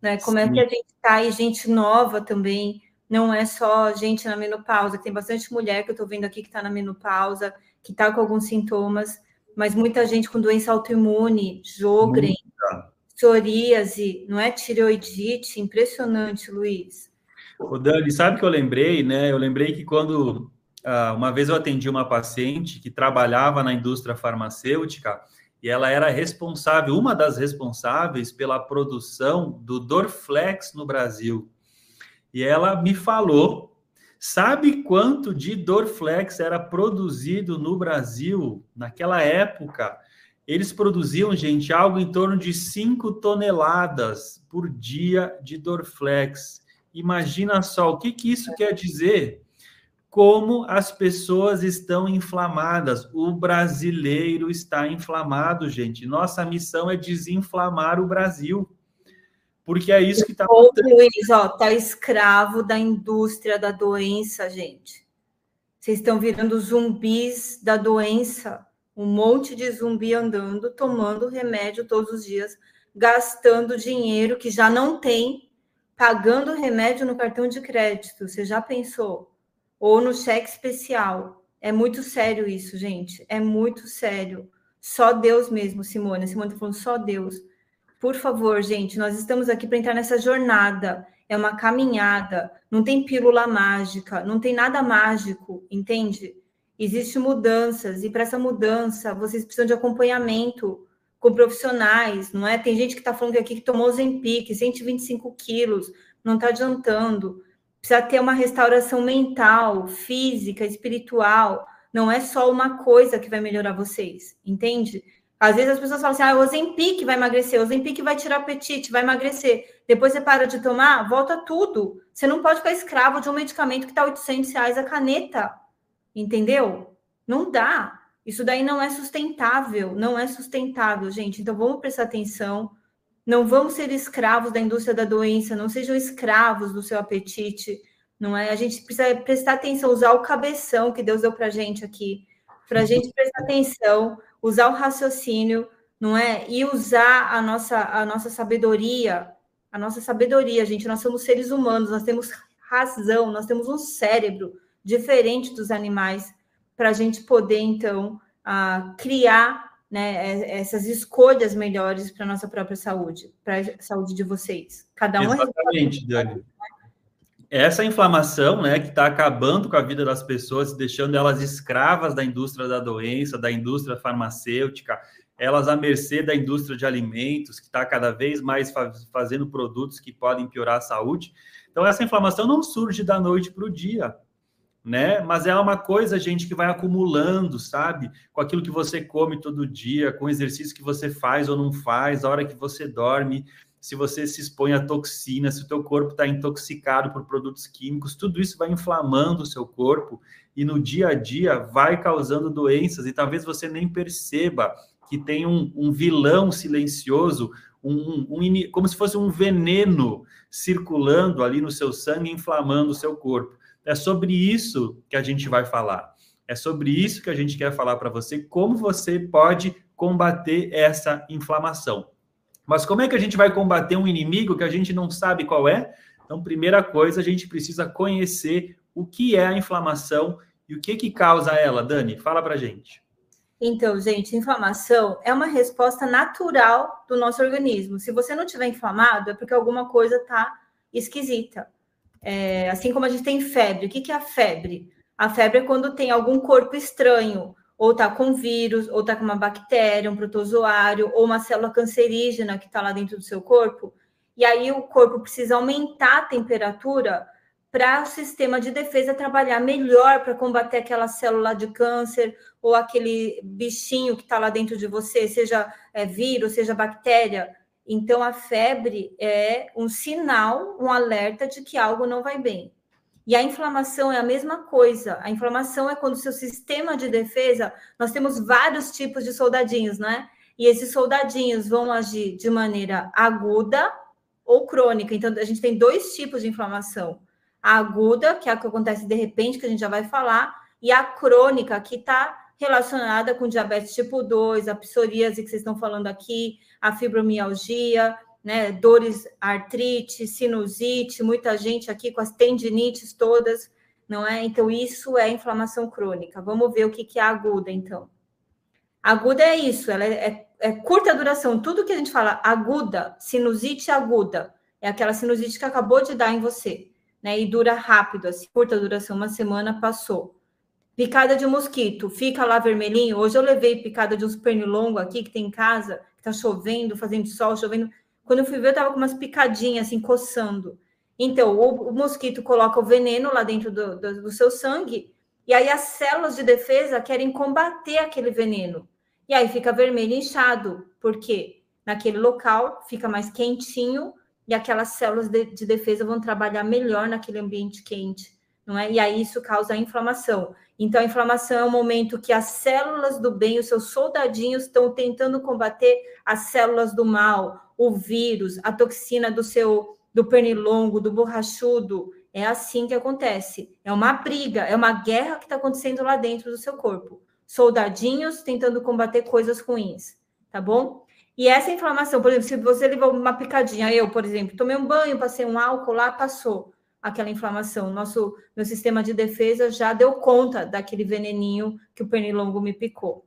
Speaker 2: né? Como Sim. é que a gente está e gente nova também, não é só gente na menopausa, tem bastante mulher que eu estou vendo aqui que está na menopausa, que está com alguns sintomas, mas muita gente com doença autoimune, Jogren, psoríase, não é tireoidite, impressionante, Luiz.
Speaker 1: O Dani, sabe que eu lembrei, né? Eu lembrei que quando uh, uma vez eu atendi uma paciente que trabalhava na indústria farmacêutica e ela era responsável, uma das responsáveis pela produção do Dorflex no Brasil. e ela me falou. Sabe quanto de Dorflex era produzido no Brasil naquela época? Eles produziam, gente, algo em torno de 5 toneladas por dia de Dorflex. Imagina só o que, que isso quer dizer como as pessoas estão inflamadas. O brasileiro está inflamado, gente. Nossa missão é desinflamar o Brasil. Porque é isso que está
Speaker 2: acontecendo. Luiz, ó, tá escravo da indústria da doença, gente. Vocês estão virando zumbis da doença. Um monte de zumbi andando, tomando remédio todos os dias, gastando dinheiro que já não tem, pagando remédio no cartão de crédito. Você já pensou? ou no cheque especial. É muito sério isso, gente. É muito sério. Só Deus mesmo, Simone. Simone está falando só Deus. Por favor, gente, nós estamos aqui para entrar nessa jornada. É uma caminhada. Não tem pílula mágica, não tem nada mágico, entende? Existem mudanças, e para essa mudança, vocês precisam de acompanhamento com profissionais, não é? Tem gente que está falando aqui que tomou Zempic, 125 quilos, não está adiantando precisa ter uma restauração mental, física, espiritual. Não é só uma coisa que vai melhorar vocês, entende? Às vezes as pessoas falam assim: ah, o Ozempic vai emagrecer, o Ozempic vai tirar apetite, vai emagrecer. Depois você para de tomar, volta tudo. Você não pode ficar escravo de um medicamento que está 800 reais a caneta, entendeu? Não dá. Isso daí não é sustentável, não é sustentável, gente. Então vamos prestar atenção não vamos ser escravos da indústria da doença, não sejam escravos do seu apetite, não é? A gente precisa prestar atenção, usar o cabeção que Deus deu para gente aqui, para a gente prestar atenção, usar o raciocínio, não é? E usar a nossa, a nossa sabedoria, a nossa sabedoria, gente. Nós somos seres humanos, nós temos razão, nós temos um cérebro diferente dos animais para a gente poder, então, uh, criar né, é, essas escolhas melhores para a nossa própria saúde, para a saúde de vocês. Cada um
Speaker 1: é Exatamente, é Dani. Essa inflamação, né, que está acabando com a vida das pessoas, deixando elas escravas da indústria da doença, da indústria farmacêutica, elas à mercê da indústria de alimentos, que está cada vez mais fazendo produtos que podem piorar a saúde. Então, essa inflamação não surge da noite para o dia né? Mas é uma coisa, gente, que vai acumulando, sabe? Com aquilo que você come todo dia, com o exercício que você faz ou não faz, a hora que você dorme, se você se expõe a toxina, se o teu corpo está intoxicado por produtos químicos, tudo isso vai inflamando o seu corpo e no dia a dia vai causando doenças e talvez você nem perceba que tem um, um vilão silencioso, um, um, como se fosse um veneno circulando ali no seu sangue, inflamando o seu corpo. É sobre isso que a gente vai falar. É sobre isso que a gente quer falar para você, como você pode combater essa inflamação. Mas como é que a gente vai combater um inimigo que a gente não sabe qual é? Então, primeira coisa, a gente precisa conhecer o que é a inflamação e o que que causa ela. Dani, fala para gente.
Speaker 2: Então, gente, inflamação é uma resposta natural do nosso organismo. Se você não tiver inflamado, é porque alguma coisa está esquisita. É, assim como a gente tem febre. O que, que é a febre? A febre é quando tem algum corpo estranho, ou está com vírus, ou está com uma bactéria, um protozoário, ou uma célula cancerígena que está lá dentro do seu corpo. E aí o corpo precisa aumentar a temperatura para o sistema de defesa trabalhar melhor para combater aquela célula de câncer ou aquele bichinho que está lá dentro de você, seja é, vírus, seja bactéria. Então, a febre é um sinal, um alerta de que algo não vai bem. E a inflamação é a mesma coisa. A inflamação é quando o seu sistema de defesa, nós temos vários tipos de soldadinhos, né? E esses soldadinhos vão agir de maneira aguda ou crônica. Então, a gente tem dois tipos de inflamação. A aguda, que é a que acontece de repente, que a gente já vai falar, e a crônica, que está relacionada com diabetes tipo 2, a psoríase que vocês estão falando aqui, a fibromialgia, né, dores, artrite, sinusite, muita gente aqui com as tendinites todas, não é? Então, isso é inflamação crônica. Vamos ver o que, que é aguda, então. Aguda é isso, ela é, é, é curta duração. Tudo que a gente fala aguda, sinusite aguda, é aquela sinusite que acabou de dar em você, né? E dura rápido, assim, curta duração, uma semana passou. Picada de mosquito, fica lá vermelhinho. Hoje eu levei picada de uns pernilongo aqui que tem em casa, que tá chovendo, fazendo sol, chovendo. Quando eu fui ver, eu tava com umas picadinhas assim, coçando. Então, o, o mosquito coloca o veneno lá dentro do, do, do seu sangue, e aí as células de defesa querem combater aquele veneno. E aí fica vermelho inchado, porque naquele local fica mais quentinho e aquelas células de, de defesa vão trabalhar melhor naquele ambiente quente, não é? E aí isso causa inflamação. Então, a inflamação é o momento que as células do bem, os seus soldadinhos, estão tentando combater as células do mal, o vírus, a toxina do seu do pernilongo, do borrachudo. É assim que acontece. É uma briga, é uma guerra que está acontecendo lá dentro do seu corpo. Soldadinhos tentando combater coisas ruins, tá bom? E essa inflamação, por exemplo, se você levou uma picadinha, eu, por exemplo, tomei um banho, passei um álcool lá, passou aquela inflamação. Nosso meu sistema de defesa já deu conta daquele veneninho que o pernilongo me picou.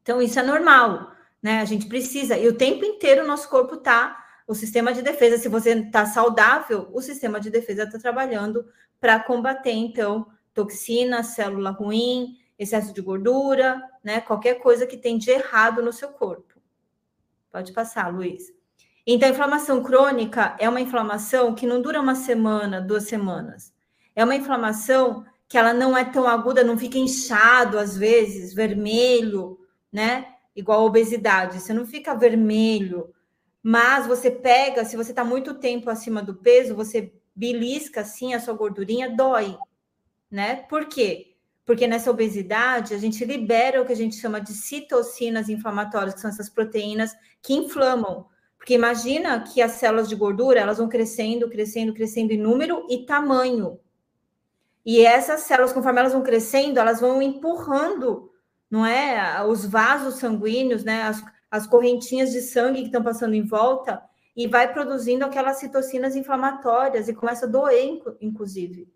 Speaker 2: Então, isso é normal, né? A gente precisa, e o tempo inteiro o nosso corpo tá, o sistema de defesa, se você está saudável, o sistema de defesa está trabalhando para combater, então, toxina, célula ruim, excesso de gordura, né? Qualquer coisa que tem de errado no seu corpo. Pode passar, Luiz. Então, a inflamação crônica é uma inflamação que não dura uma semana, duas semanas. É uma inflamação que ela não é tão aguda, não fica inchado às vezes, vermelho, né? Igual a obesidade. Você não fica vermelho, mas você pega, se você está muito tempo acima do peso, você belisca assim a sua gordurinha, dói, né? Por quê? Porque nessa obesidade a gente libera o que a gente chama de citocinas inflamatórias, que são essas proteínas que inflamam. Porque imagina que as células de gordura, elas vão crescendo, crescendo, crescendo em número e tamanho. E essas células, conforme elas vão crescendo, elas vão empurrando, não é, os vasos sanguíneos, né, as, as correntinhas de sangue que estão passando em volta e vai produzindo aquelas citocinas inflamatórias e começa a doer, inclusive.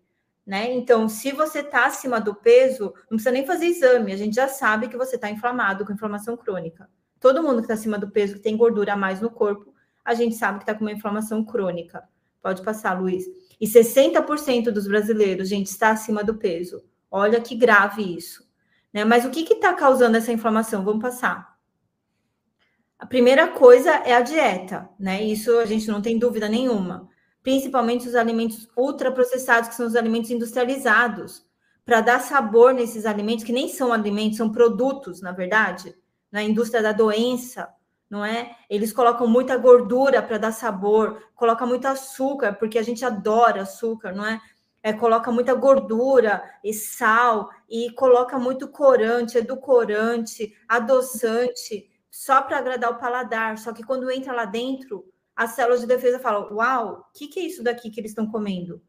Speaker 2: Né? Então, se você está acima do peso, não precisa nem fazer exame, a gente já sabe que você está inflamado com inflamação crônica. Todo mundo que está acima do peso, que tem gordura a mais no corpo, a gente sabe que está com uma inflamação crônica. Pode passar, Luiz. E 60% dos brasileiros, gente, está acima do peso. Olha que grave isso. Né? Mas o que está causando essa inflamação? Vamos passar. A primeira coisa é a dieta, né? Isso a gente não tem dúvida nenhuma. Principalmente os alimentos ultraprocessados, que são os alimentos industrializados, para dar sabor nesses alimentos, que nem são alimentos, são produtos, na verdade na indústria da doença, não é? Eles colocam muita gordura para dar sabor, coloca muito açúcar, porque a gente adora açúcar, não é? é? Coloca muita gordura e sal, e coloca muito corante, edulcorante, adoçante, só para agradar o paladar. Só que quando entra lá dentro, as células de defesa falam: Uau, o que, que é isso daqui que eles estão comendo?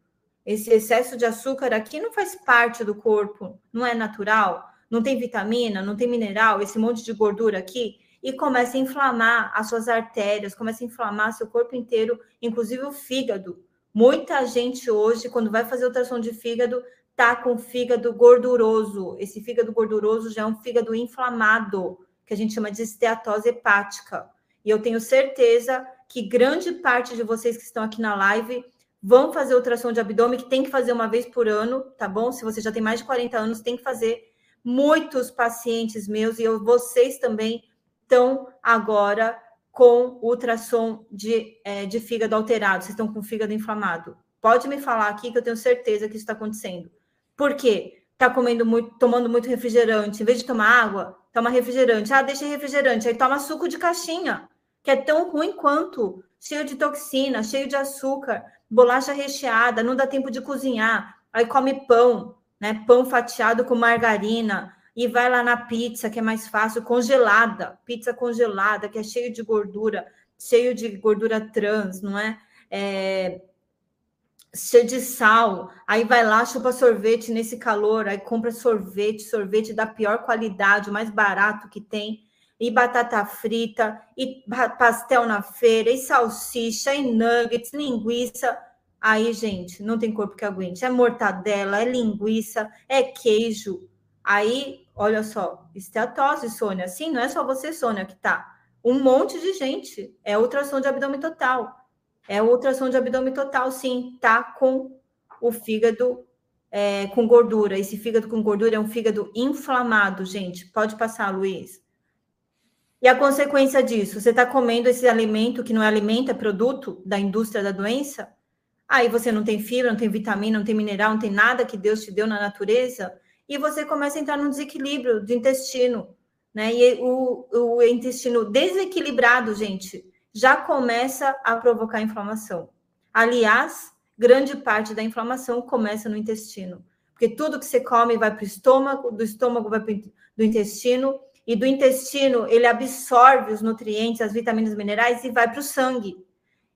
Speaker 2: Esse excesso de açúcar aqui não faz parte do corpo, não é natural não tem vitamina, não tem mineral, esse monte de gordura aqui, e começa a inflamar as suas artérias, começa a inflamar seu corpo inteiro, inclusive o fígado. Muita gente hoje, quando vai fazer ultrassom de fígado, tá com fígado gorduroso. Esse fígado gorduroso já é um fígado inflamado, que a gente chama de esteatose hepática. E eu tenho certeza que grande parte de vocês que estão aqui na live vão fazer ultrassom de abdômen, que tem que fazer uma vez por ano, tá bom? Se você já tem mais de 40 anos, tem que fazer muitos pacientes meus, e eu, vocês também estão agora com ultrassom de, é, de fígado alterado, vocês estão com fígado inflamado. Pode me falar aqui que eu tenho certeza que isso está acontecendo. Por quê? Está comendo muito, tomando muito refrigerante. Em vez de tomar água, toma refrigerante. Ah, deixa refrigerante. Aí toma suco de caixinha, que é tão ruim quanto. Cheio de toxina, cheio de açúcar, bolacha recheada, não dá tempo de cozinhar. Aí come pão, né? Pão fatiado com margarina e vai lá na pizza, que é mais fácil, congelada, pizza congelada, que é cheio de gordura, cheio de gordura trans, não é? é cheio de sal, aí vai lá, chupa sorvete nesse calor, aí compra sorvete, sorvete da pior qualidade, o mais barato que tem, e batata frita, e pastel na feira, e salsicha, e nuggets, linguiça, Aí, gente, não tem corpo que aguente. É mortadela, é linguiça, é queijo. Aí, olha só, esteatose, Sônia. Sim, não é só você, Sônia, que tá. Um monte de gente. É ultrassom de abdômen total. É ultrassom de abdômen total, sim. Tá com o fígado é, com gordura. Esse fígado com gordura é um fígado inflamado, gente. Pode passar, Luiz. E a consequência disso? Você está comendo esse alimento que não é alimento, é produto da indústria da doença? Aí você não tem fibra, não tem vitamina, não tem mineral, não tem nada que Deus te deu na natureza, e você começa a entrar num desequilíbrio do intestino, né? E o, o intestino desequilibrado, gente, já começa a provocar inflamação. Aliás, grande parte da inflamação começa no intestino, porque tudo que você come vai para o estômago, do estômago vai para do intestino, e do intestino ele absorve os nutrientes, as vitaminas minerais e vai para o sangue.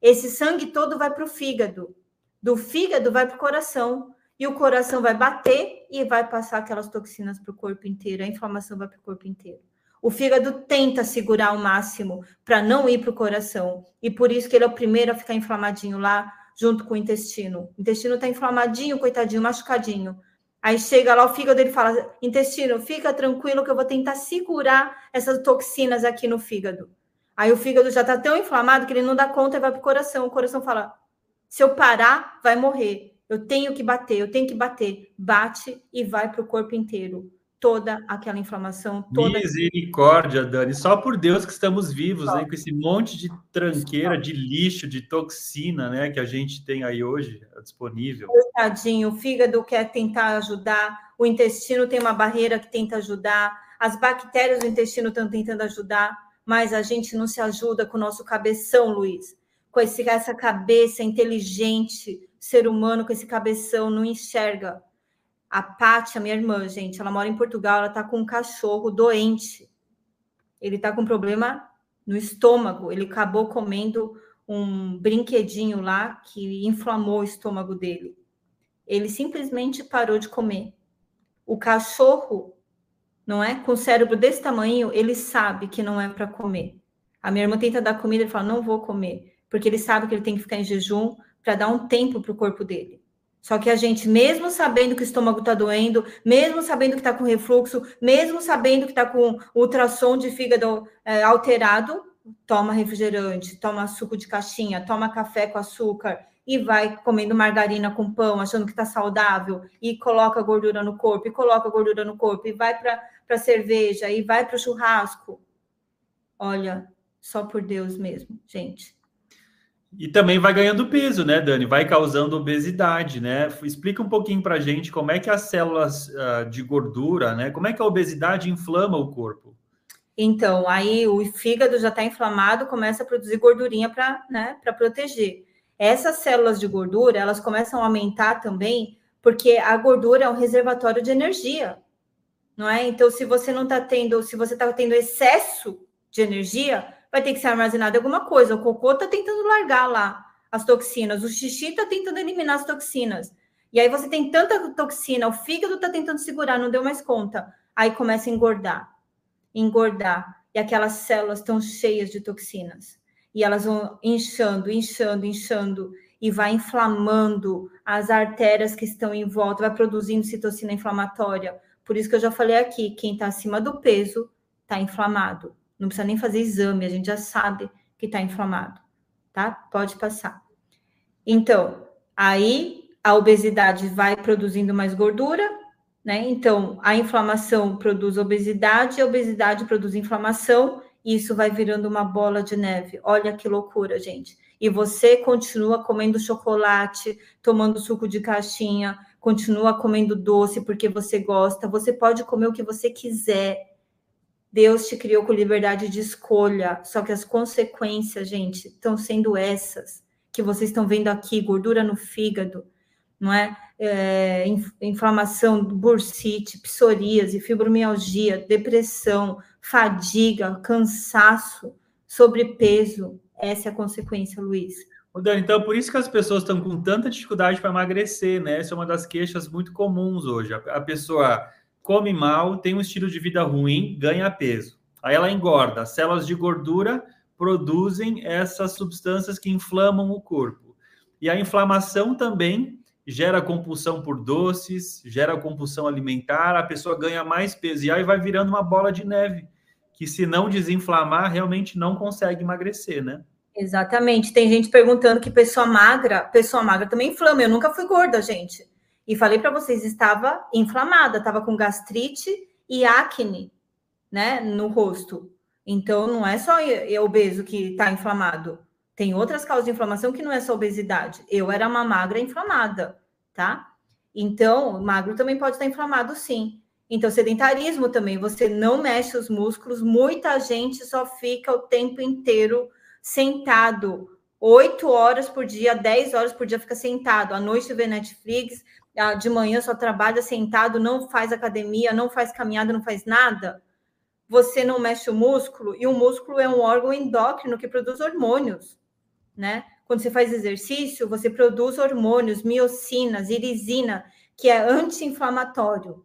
Speaker 2: Esse sangue todo vai para o fígado. Do fígado vai para o coração. E o coração vai bater e vai passar aquelas toxinas para o corpo inteiro. A inflamação vai para o corpo inteiro. O fígado tenta segurar ao máximo para não ir para o coração. E por isso que ele é o primeiro a ficar inflamadinho lá, junto com o intestino. O intestino está inflamadinho, coitadinho, machucadinho. Aí chega lá, o fígado dele fala: intestino, fica tranquilo que eu vou tentar segurar essas toxinas aqui no fígado. Aí o fígado já está tão inflamado que ele não dá conta e vai para o coração. O coração fala: se eu parar, vai morrer. Eu tenho que bater, eu tenho que bater. Bate e vai para o corpo inteiro. Toda aquela inflamação. Toda...
Speaker 1: Misericórdia, Dani. Só por Deus que estamos vivos, né? Com esse monte de tranqueira, de lixo, de toxina, né? Que a gente tem aí hoje disponível.
Speaker 2: Tadinho, o fígado quer tentar ajudar, o intestino tem uma barreira que tenta ajudar, as bactérias do intestino estão tentando ajudar mas a gente não se ajuda com o nosso cabeção, Luiz. Com esse, essa cabeça inteligente, ser humano com esse cabeção, não enxerga. A Pátia, minha irmã, gente, ela mora em Portugal, ela tá com um cachorro doente. Ele tá com problema no estômago, ele acabou comendo um brinquedinho lá que inflamou o estômago dele. Ele simplesmente parou de comer. O cachorro não é? Com o cérebro desse tamanho, ele sabe que não é para comer. A minha irmã tenta dar comida e fala: não vou comer, porque ele sabe que ele tem que ficar em jejum para dar um tempo para o corpo dele. Só que a gente, mesmo sabendo que o estômago está doendo, mesmo sabendo que está com refluxo, mesmo sabendo que está com ultrassom de fígado é, alterado, toma refrigerante, toma suco de caixinha, toma café com açúcar, e vai comendo margarina com pão, achando que está saudável, e coloca gordura no corpo, e coloca gordura no corpo, e vai para cerveja, e vai para o churrasco. Olha, só por Deus mesmo, gente.
Speaker 1: E também vai ganhando peso, né, Dani? Vai causando obesidade, né? Explica um pouquinho para a gente como é que as células uh, de gordura, né? Como é que a obesidade inflama o corpo?
Speaker 2: Então, aí o fígado já está inflamado, começa a produzir gordurinha para né, proteger. Essas células de gordura, elas começam a aumentar também, porque a gordura é um reservatório de energia, não é? Então, se você não está tendo, se você está tendo excesso de energia, vai ter que ser armazenado alguma coisa. O cocô está tentando largar lá as toxinas, o xixi está tentando eliminar as toxinas. E aí você tem tanta toxina, o fígado está tentando segurar, não deu mais conta. Aí começa a engordar, engordar, e aquelas células estão cheias de toxinas e elas vão inchando, inchando, inchando e vai inflamando as artérias que estão em volta, vai produzindo citocina inflamatória. Por isso que eu já falei aqui, quem está acima do peso está inflamado. Não precisa nem fazer exame, a gente já sabe que está inflamado, tá? Pode passar. Então, aí a obesidade vai produzindo mais gordura, né? Então, a inflamação produz obesidade, a obesidade produz inflamação, isso vai virando uma bola de neve. Olha que loucura, gente. E você continua comendo chocolate, tomando suco de caixinha, continua comendo doce porque você gosta. Você pode comer o que você quiser. Deus te criou com liberdade de escolha. Só que as consequências, gente, estão sendo essas que vocês estão vendo aqui: gordura no fígado, não é? é inflamação, bursite, psoríase, fibromialgia, depressão, fadiga, cansaço, sobrepeso. Essa é a consequência, Luiz.
Speaker 1: Então por isso que as pessoas estão com tanta dificuldade para emagrecer, né? Essa é uma das queixas muito comuns hoje. A pessoa come mal, tem um estilo de vida ruim, ganha peso. Aí ela engorda. As células de gordura produzem essas substâncias que inflamam o corpo. E a inflamação também gera compulsão por doces, gera compulsão alimentar, a pessoa ganha mais peso e aí vai virando uma bola de neve, que se não desinflamar, realmente não consegue emagrecer, né?
Speaker 2: Exatamente. Tem gente perguntando que pessoa magra, pessoa magra também inflama. Eu nunca fui gorda, gente. E falei para vocês, estava inflamada, estava com gastrite e acne, né, no rosto. Então não é só obeso que está inflamado Tem outras causas de inflamação que não é só obesidade. Eu era uma magra inflamada, tá? Então, magro também pode estar inflamado, sim. Então, sedentarismo também, você não mexe os músculos, muita gente só fica o tempo inteiro sentado, oito horas por dia, dez horas por dia fica sentado, à noite vê Netflix, de manhã só trabalha sentado, não faz academia, não faz caminhada, não faz nada. Você não mexe o músculo, e o músculo é um órgão endócrino que produz hormônios, né? Quando você faz exercício, você produz hormônios, miocinas, irisina, que é anti-inflamatório.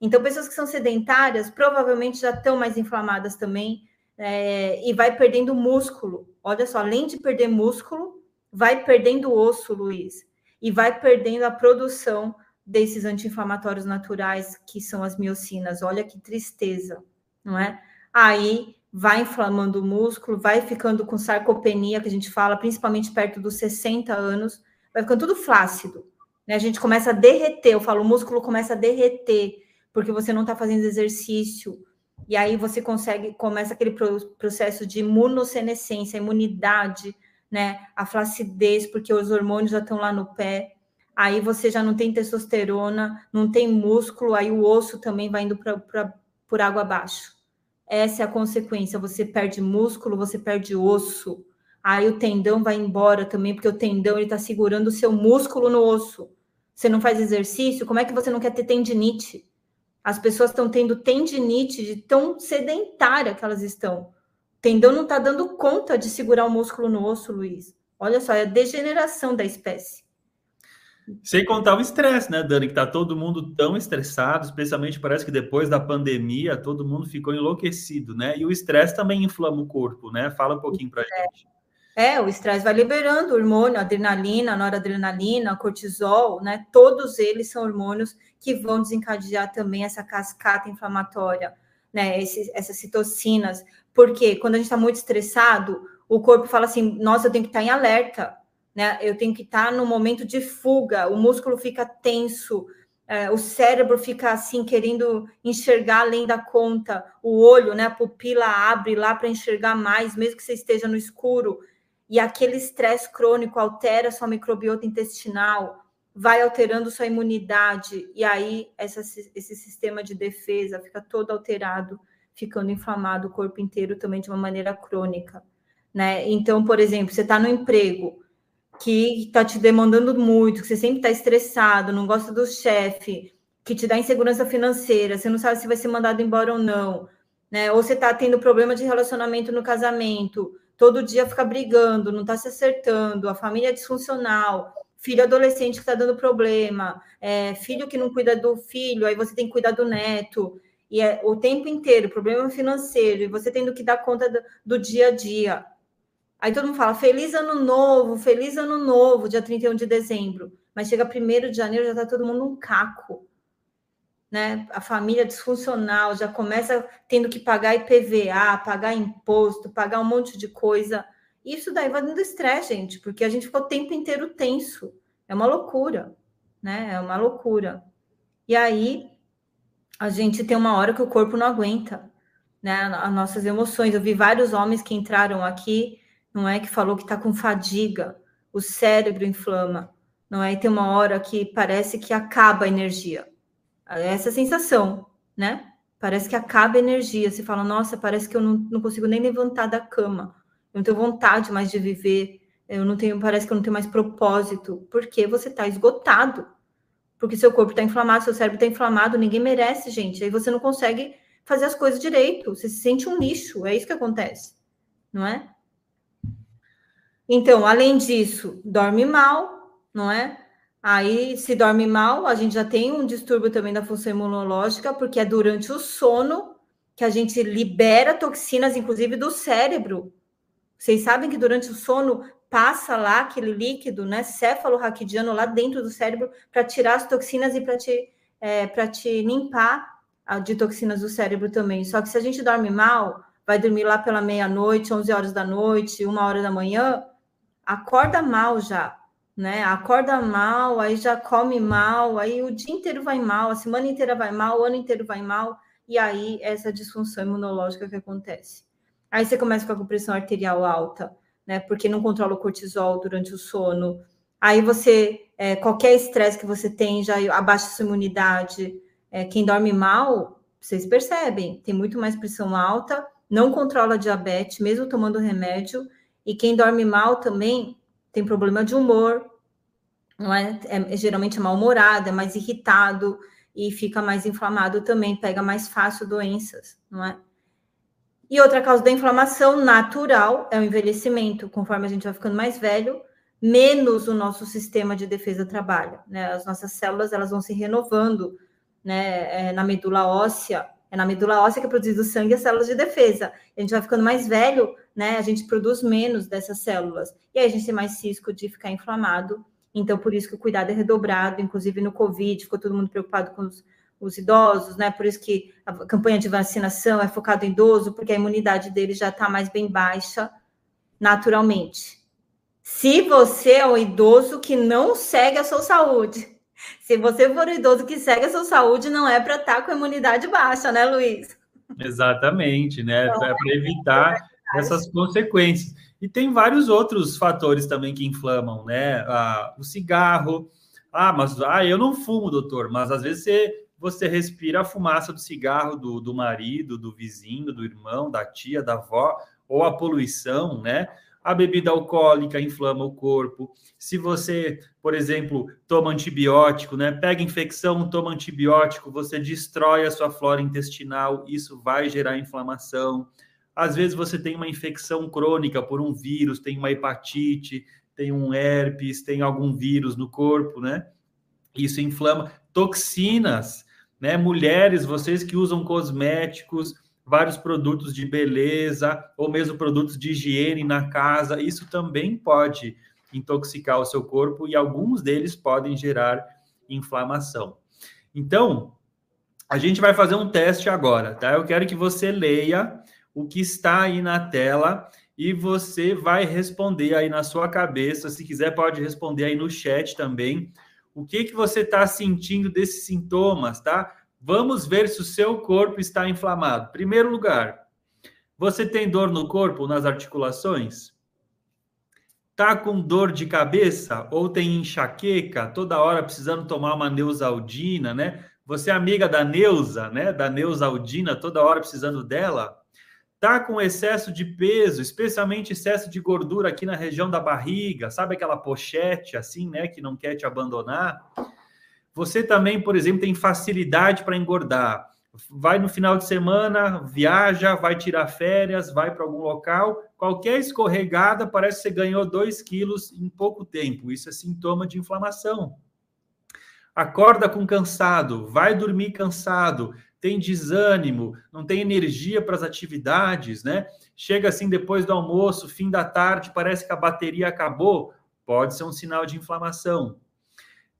Speaker 2: Então, pessoas que são sedentárias provavelmente já estão mais inflamadas também é, e vai perdendo músculo. Olha só, além de perder músculo, vai perdendo osso, Luiz, e vai perdendo a produção desses anti-inflamatórios naturais que são as miocinas. Olha que tristeza, não é? Aí vai inflamando o músculo, vai ficando com sarcopenia, que a gente fala, principalmente perto dos 60 anos, vai ficando tudo flácido. Né? A gente começa a derreter, eu falo, o músculo começa a derreter porque você não está fazendo exercício. E aí você consegue, começa aquele processo de imunossenescência, imunidade, né? A flacidez, porque os hormônios já estão lá no pé. Aí você já não tem testosterona, não tem músculo, aí o osso também vai indo pra, pra, por água abaixo. Essa é a consequência. Você perde músculo, você perde osso. Aí o tendão vai embora também, porque o tendão ele está segurando o seu músculo no osso. Você não faz exercício, como é que você não quer ter tendinite? As pessoas estão tendo tendinite de tão sedentária que elas estão. Tendão não está dando conta de segurar o músculo no osso, Luiz. Olha só, é a degeneração da espécie.
Speaker 1: Sem contar o estresse, né, Dani? Que tá todo mundo tão estressado, especialmente parece que depois da pandemia todo mundo ficou enlouquecido, né? E o estresse também inflama o corpo, né? Fala um pouquinho para gente.
Speaker 2: É, o estresse vai liberando hormônio, adrenalina, noradrenalina, cortisol, né? Todos eles são hormônios que vão desencadear também essa cascata inflamatória, né? Esse, essas citocinas. Porque quando a gente está muito estressado, o corpo fala assim: nossa, eu tenho que estar tá em alerta, né? Eu tenho que estar tá no momento de fuga, o músculo fica tenso, é, o cérebro fica assim, querendo enxergar além da conta, o olho, né? A pupila abre lá para enxergar mais, mesmo que você esteja no escuro. E aquele estresse crônico altera sua microbiota intestinal, vai alterando sua imunidade, e aí essa, esse sistema de defesa fica todo alterado, ficando inflamado o corpo inteiro também de uma maneira crônica. Né? Então, por exemplo, você está no emprego que está te demandando muito, que você sempre está estressado, não gosta do chefe, que te dá insegurança financeira, você não sabe se vai ser mandado embora ou não, né? Ou você está tendo problema de relacionamento no casamento, todo dia fica brigando, não está se acertando, a família é disfuncional, filho adolescente que está dando problema, é, filho que não cuida do filho, aí você tem que cuidar do neto, e é o tempo inteiro, problema financeiro, e você tendo que dar conta do, do dia a dia. Aí todo mundo fala, feliz ano novo, feliz ano novo, dia 31 de dezembro. Mas chega 1 de janeiro, já está todo mundo um caco. Né? A família disfuncional já começa tendo que pagar IPVA, pagar imposto, pagar um monte de coisa. Isso daí vai dando estresse, gente, porque a gente ficou o tempo inteiro tenso. É uma loucura, né? É uma loucura. E aí a gente tem uma hora que o corpo não aguenta, né? As nossas emoções. Eu vi vários homens que entraram aqui, não é que falou que está com fadiga, o cérebro inflama, não é? E tem uma hora que parece que acaba a energia. Essa sensação, né? Parece que acaba a energia. Você fala, nossa, parece que eu não, não consigo nem levantar da cama eu não tenho vontade mais de viver, eu não tenho, parece que eu não tenho mais propósito, porque você está esgotado, porque seu corpo está inflamado, seu cérebro está inflamado, ninguém merece, gente. Aí você não consegue fazer as coisas direito, você se sente um lixo, é isso que acontece, não é? Então, além disso, dorme mal, não é? Aí, se dorme mal, a gente já tem um distúrbio também da função imunológica, porque é durante o sono que a gente libera toxinas, inclusive do cérebro, vocês sabem que durante o sono passa lá aquele líquido, né, céfalo-raquidiano lá dentro do cérebro para tirar as toxinas e para te, é, te limpar de toxinas do cérebro também. Só que se a gente dorme mal, vai dormir lá pela meia-noite, 11 horas da noite, uma hora da manhã, acorda mal já, né? Acorda mal, aí já come mal, aí o dia inteiro vai mal, a semana inteira vai mal, o ano inteiro vai mal, e aí essa disfunção imunológica que acontece. Aí você começa com a pressão arterial alta, né? Porque não controla o cortisol durante o sono. Aí você, é, qualquer estresse que você tem, já abaixa sua imunidade. É, quem dorme mal, vocês percebem, tem muito mais pressão alta, não controla diabetes, mesmo tomando remédio. E quem dorme mal também tem problema de humor, não é? é, é geralmente é mal-humorado, é mais irritado e fica mais inflamado também, pega mais fácil doenças, não é? E outra causa da inflamação natural é o envelhecimento. Conforme a gente vai ficando mais velho, menos o nosso sistema de defesa trabalha. Né? As nossas células elas vão se renovando né? É na medula óssea. É na medula óssea que é produzido sangue as células de defesa. A gente vai ficando mais velho, né? A gente produz menos dessas células. E aí a gente tem mais risco de ficar inflamado. Então, por isso que o cuidado é redobrado, inclusive no Covid, ficou todo mundo preocupado com os, os idosos, né? Por isso que a campanha de vacinação é focada em idoso, porque a imunidade dele já está mais bem baixa naturalmente. Se você é um idoso que não segue a sua saúde, [laughs] se você for um idoso que segue a sua saúde, não é para estar tá com a imunidade baixa, né, Luiz?
Speaker 1: Exatamente, né? Então, é para evitar é essas consequências. E tem vários outros fatores também que inflamam, né? Ah, o cigarro. Ah, mas ah, eu não fumo, doutor, mas às vezes você, você respira a fumaça do cigarro do, do marido, do vizinho, do irmão, da tia, da avó, ou a poluição, né? A bebida alcoólica inflama o corpo. Se você, por exemplo, toma antibiótico, né? Pega infecção, toma antibiótico, você destrói a sua flora intestinal, isso vai gerar inflamação. Às vezes você tem uma infecção crônica por um vírus, tem uma hepatite, tem um herpes, tem algum vírus no corpo, né? Isso inflama. Toxinas, né? Mulheres, vocês que usam cosméticos, vários produtos de beleza ou mesmo produtos de higiene na casa, isso também pode intoxicar o seu corpo e alguns deles podem gerar inflamação. Então, a gente vai fazer um teste agora, tá? Eu quero que você leia o que está aí na tela e você vai responder aí na sua cabeça. Se quiser, pode responder aí no chat também. O que que você está sentindo desses sintomas, tá? Vamos ver se o seu corpo está inflamado. Primeiro lugar, você tem dor no corpo, nas articulações? Tá com dor de cabeça ou tem enxaqueca, toda hora precisando tomar uma Neusaldina, né? Você é amiga da Neuza, né? Da Neusaldina, toda hora precisando dela? Tá com excesso de peso, especialmente excesso de gordura aqui na região da barriga, sabe aquela pochete assim, né, que não quer te abandonar? Você também, por exemplo, tem facilidade para engordar. Vai no final de semana, viaja, vai tirar férias, vai para algum local, qualquer escorregada parece que você ganhou 2 quilos em pouco tempo. Isso é sintoma de inflamação. Acorda com cansado, vai dormir cansado, tem desânimo, não tem energia para as atividades, né? Chega assim depois do almoço, fim da tarde, parece que a bateria acabou, pode ser um sinal de inflamação.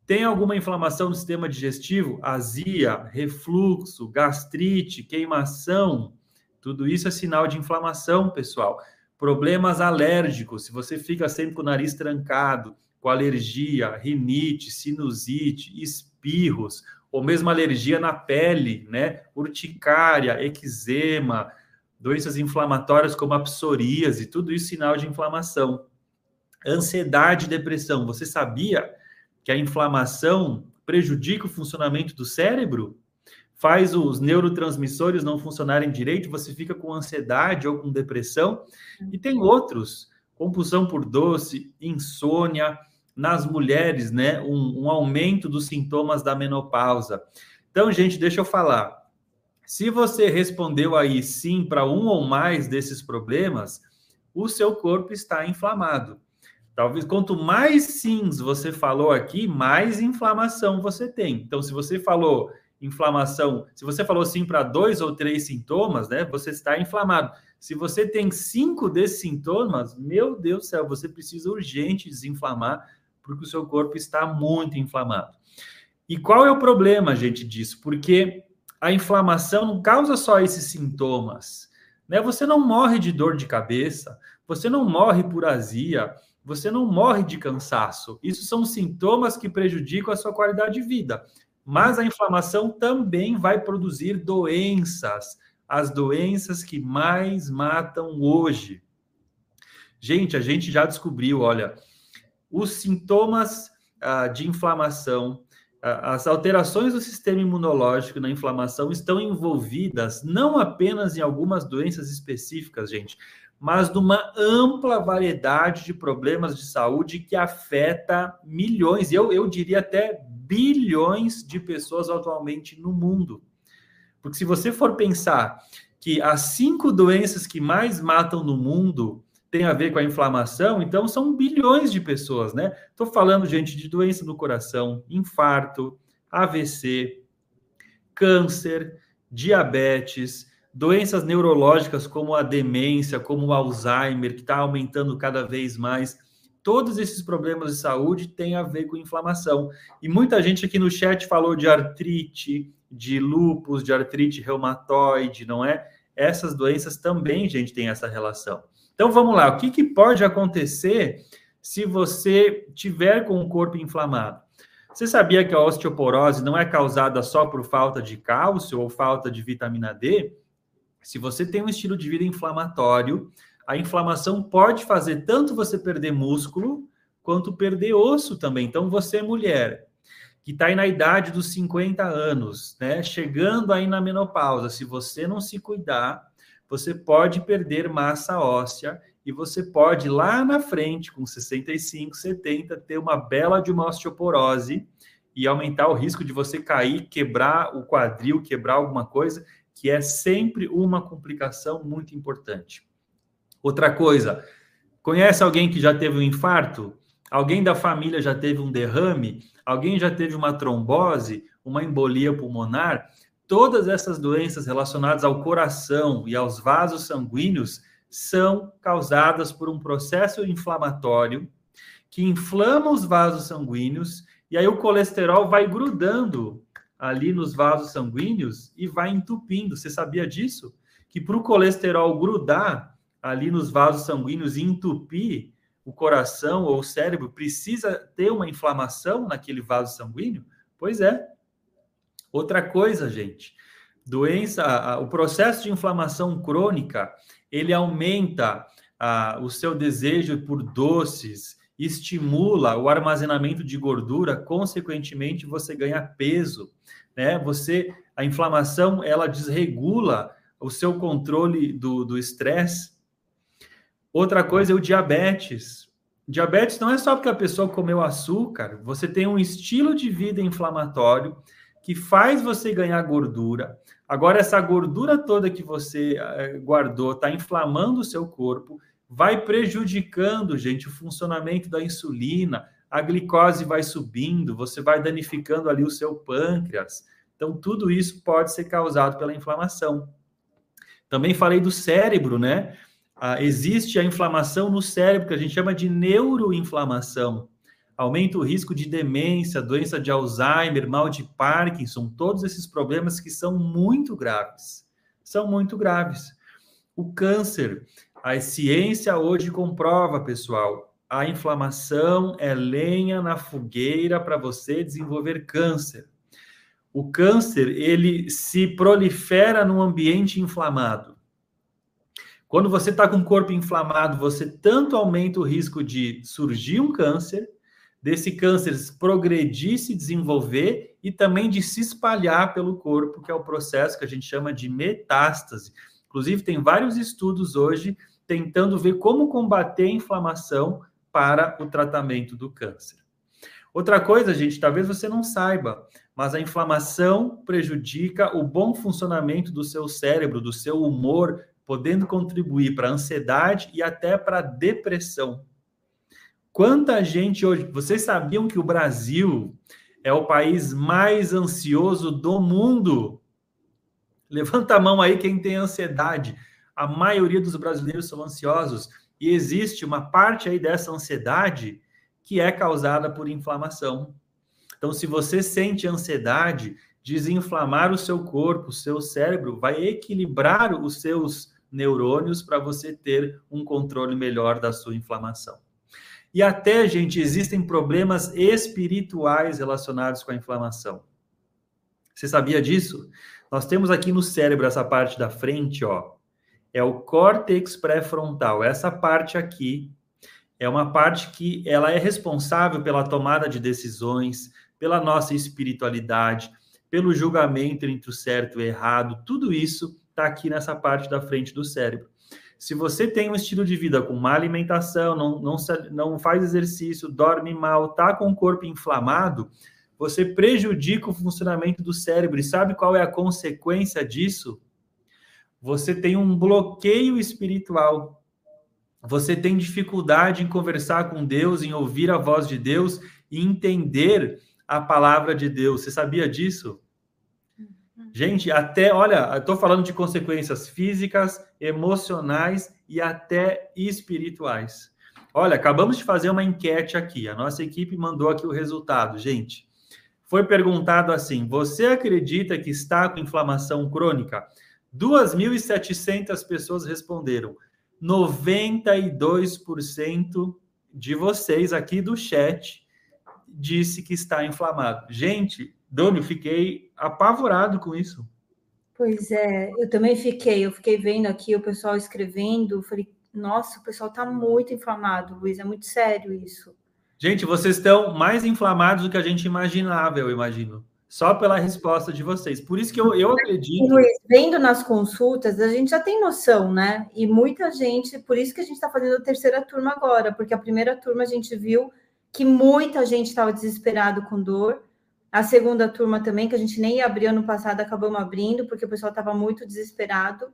Speaker 1: Tem alguma inflamação no sistema digestivo? Azia, refluxo, gastrite, queimação, tudo isso é sinal de inflamação, pessoal. Problemas alérgicos, se você fica sempre com o nariz trancado, com alergia, rinite, sinusite, espirros, ou mesmo alergia na pele, né? Urticária, eczema, doenças inflamatórias como a psoríase, tudo isso sinal de inflamação. Ansiedade e depressão. Você sabia que a inflamação prejudica o funcionamento do cérebro, faz os neurotransmissores não funcionarem direito, você fica com ansiedade ou com depressão, e tem outros, compulsão por doce, insônia, nas mulheres, né, um, um aumento dos sintomas da menopausa. Então, gente, deixa eu falar. Se você respondeu aí sim para um ou mais desses problemas, o seu corpo está inflamado. Talvez quanto mais sims você falou aqui, mais inflamação você tem. Então, se você falou inflamação, se você falou sim para dois ou três sintomas, né, você está inflamado. Se você tem cinco desses sintomas, meu Deus do céu, você precisa urgente desinflamar, porque o seu corpo está muito inflamado. E qual é o problema, gente, disso? Porque a inflamação não causa só esses sintomas. Né? Você não morre de dor de cabeça, você não morre por azia, você não morre de cansaço. Isso são sintomas que prejudicam a sua qualidade de vida. Mas a inflamação também vai produzir doenças, as doenças que mais matam hoje. Gente, a gente já descobriu, olha, os sintomas ah, de inflamação, ah, as alterações do sistema imunológico na inflamação estão envolvidas não apenas em algumas doenças específicas, gente, mas numa ampla variedade de problemas de saúde que afeta milhões, eu, eu diria até bilhões de pessoas atualmente no mundo. Porque se você for pensar que as cinco doenças que mais matam no mundo têm a ver com a inflamação, então são bilhões de pessoas, né? Estou falando, gente, de doença do coração, infarto, AVC, câncer, diabetes, doenças neurológicas como a demência, como o Alzheimer, que está aumentando cada vez mais. Todos esses problemas de saúde têm a ver com inflamação. E muita gente aqui no chat falou de artrite, de lúpus, de artrite reumatoide, não é? Essas doenças também, gente, têm essa relação. Então vamos lá, o que, que pode acontecer se você tiver com o corpo inflamado? Você sabia que a osteoporose não é causada só por falta de cálcio ou falta de vitamina D? Se você tem um estilo de vida inflamatório, a inflamação pode fazer tanto você perder músculo quanto perder osso também. Então, você mulher que está aí na idade dos 50 anos, né? Chegando aí na menopausa, se você não se cuidar, você pode perder massa óssea e você pode lá na frente, com 65, 70, ter uma bela de uma osteoporose e aumentar o risco de você cair, quebrar o quadril, quebrar alguma coisa que é sempre uma complicação muito importante. Outra coisa, conhece alguém que já teve um infarto? Alguém da família já teve um derrame? Alguém já teve uma trombose, uma embolia pulmonar? Todas essas doenças relacionadas ao coração e aos vasos sanguíneos são causadas por um processo inflamatório que inflama os vasos sanguíneos e aí o colesterol vai grudando ali nos vasos sanguíneos e vai entupindo. Você sabia disso? Que para o colesterol grudar ali nos vasos sanguíneos e entupir o coração ou o cérebro, precisa ter uma inflamação naquele vaso sanguíneo? Pois é. Outra coisa, gente, doença, o processo de inflamação crônica, ele aumenta o seu desejo por doces, estimula o armazenamento de gordura, consequentemente você ganha peso, né? Você, a inflamação, ela desregula o seu controle do estresse. Outra coisa é o diabetes. Diabetes não é só porque a pessoa comeu açúcar, você tem um estilo de vida inflamatório que faz você ganhar gordura. Agora, essa gordura toda que você eh, guardou está inflamando o seu corpo, vai prejudicando, gente, o funcionamento da insulina, a glicose vai subindo, você vai danificando ali o seu pâncreas. Então, tudo isso pode ser causado pela inflamação. Também falei do cérebro, né? Ah, existe a inflamação no cérebro, que a gente chama de neuroinflamação. Aumenta o risco de demência, doença de Alzheimer, mal de Parkinson, todos esses problemas que são muito graves. São muito graves. O câncer, a ciência hoje comprova, pessoal, a inflamação é lenha na fogueira para você desenvolver câncer. O câncer, ele se prolifera num ambiente inflamado. Quando você está com o corpo inflamado, você tanto aumenta o risco de surgir um câncer, desse câncer progredir, se desenvolver e também de se espalhar pelo corpo, que é o processo que a gente chama de metástase. Inclusive, tem vários estudos hoje tentando ver como combater a inflamação para o tratamento do câncer. Outra coisa, gente, talvez você não saiba, mas a inflamação prejudica o bom funcionamento do seu cérebro, do seu humor, podendo contribuir para a ansiedade e até para a depressão. Quanta gente hoje. Vocês sabiam que o Brasil é o país mais ansioso do mundo? Levanta a mão aí quem tem ansiedade a maioria dos brasileiros são ansiosos e existe uma parte aí dessa ansiedade que é causada por inflamação. Então, se você sente ansiedade, desinflamar o seu corpo, o seu cérebro, vai equilibrar os seus neurônios para você ter um controle melhor da sua inflamação. E até, gente, existem problemas espirituais relacionados com a inflamação. Você sabia disso? Nós temos aqui no cérebro essa parte da frente, ó, é o córtex pré-frontal. Essa parte aqui é uma parte que ela é responsável pela tomada de decisões, pela nossa espiritualidade, pelo julgamento entre o certo e o errado. Tudo isso está aqui nessa parte da frente do cérebro. Se você tem um estilo de vida com má alimentação, não, não, não faz exercício, dorme mal, está com o corpo inflamado, você prejudica o funcionamento do cérebro. E sabe qual é a consequência disso? Você tem um bloqueio espiritual. Você tem dificuldade em conversar com Deus, em ouvir a voz de Deus e entender a palavra de Deus. Você sabia disso? Gente, até, olha, estou falando de consequências físicas, emocionais e até espirituais. Olha, acabamos de fazer uma enquete aqui. A nossa equipe mandou aqui o resultado, gente. Foi perguntado assim: você acredita que está com inflamação crônica? 2.700 pessoas responderam. 92% de vocês aqui do chat disse que está inflamado. Gente, Doni, fiquei apavorado com isso.
Speaker 2: Pois é, eu também fiquei. Eu fiquei vendo aqui o pessoal escrevendo. Falei, nossa, o pessoal está muito inflamado, Luiz. É muito sério isso.
Speaker 1: Gente, vocês estão mais inflamados do que a gente imaginava, eu imagino. Só pela resposta de vocês. Por isso que eu, eu acredito.
Speaker 2: Luiz, vendo nas consultas, a gente já tem noção, né? E muita gente, por isso que a gente está fazendo a terceira turma agora, porque a primeira turma a gente viu que muita gente estava desesperado com dor a segunda turma também, que a gente nem abriu ano passado, acabamos abrindo, porque o pessoal estava muito desesperado.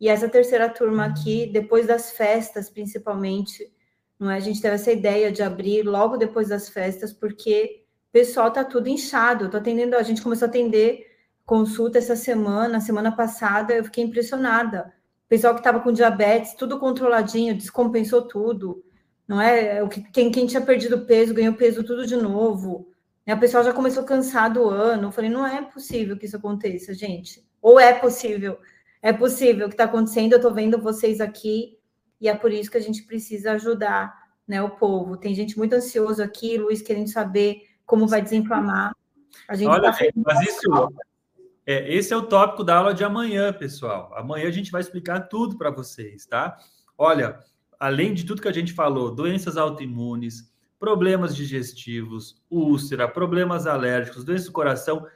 Speaker 2: E essa terceira turma aqui, depois das festas, principalmente, não é? A gente teve essa ideia de abrir logo depois das festas, porque o pessoal está tudo inchado. Tô atendendo, a gente começou a atender consulta essa semana, semana passada, eu fiquei impressionada. O pessoal que estava com diabetes, tudo controladinho, descompensou tudo, não é? Quem, quem tinha perdido peso ganhou peso tudo de novo. A pessoa já começou cansado o ano. Eu falei, não é possível que isso aconteça, gente. Ou é possível? É possível o que está acontecendo. Eu estou vendo vocês aqui e é por isso que a gente precisa ajudar né, o povo. Tem gente muito ansioso aqui, Luiz, querendo saber como vai desinflamar.
Speaker 1: A gente Olha, tá mas isso, é, esse é o tópico da aula de amanhã, pessoal. Amanhã a gente vai explicar tudo para vocês, tá? Olha, além de tudo que a gente falou, doenças autoimunes, problemas digestivos, úlcera, problemas alérgicos, doenças do coração,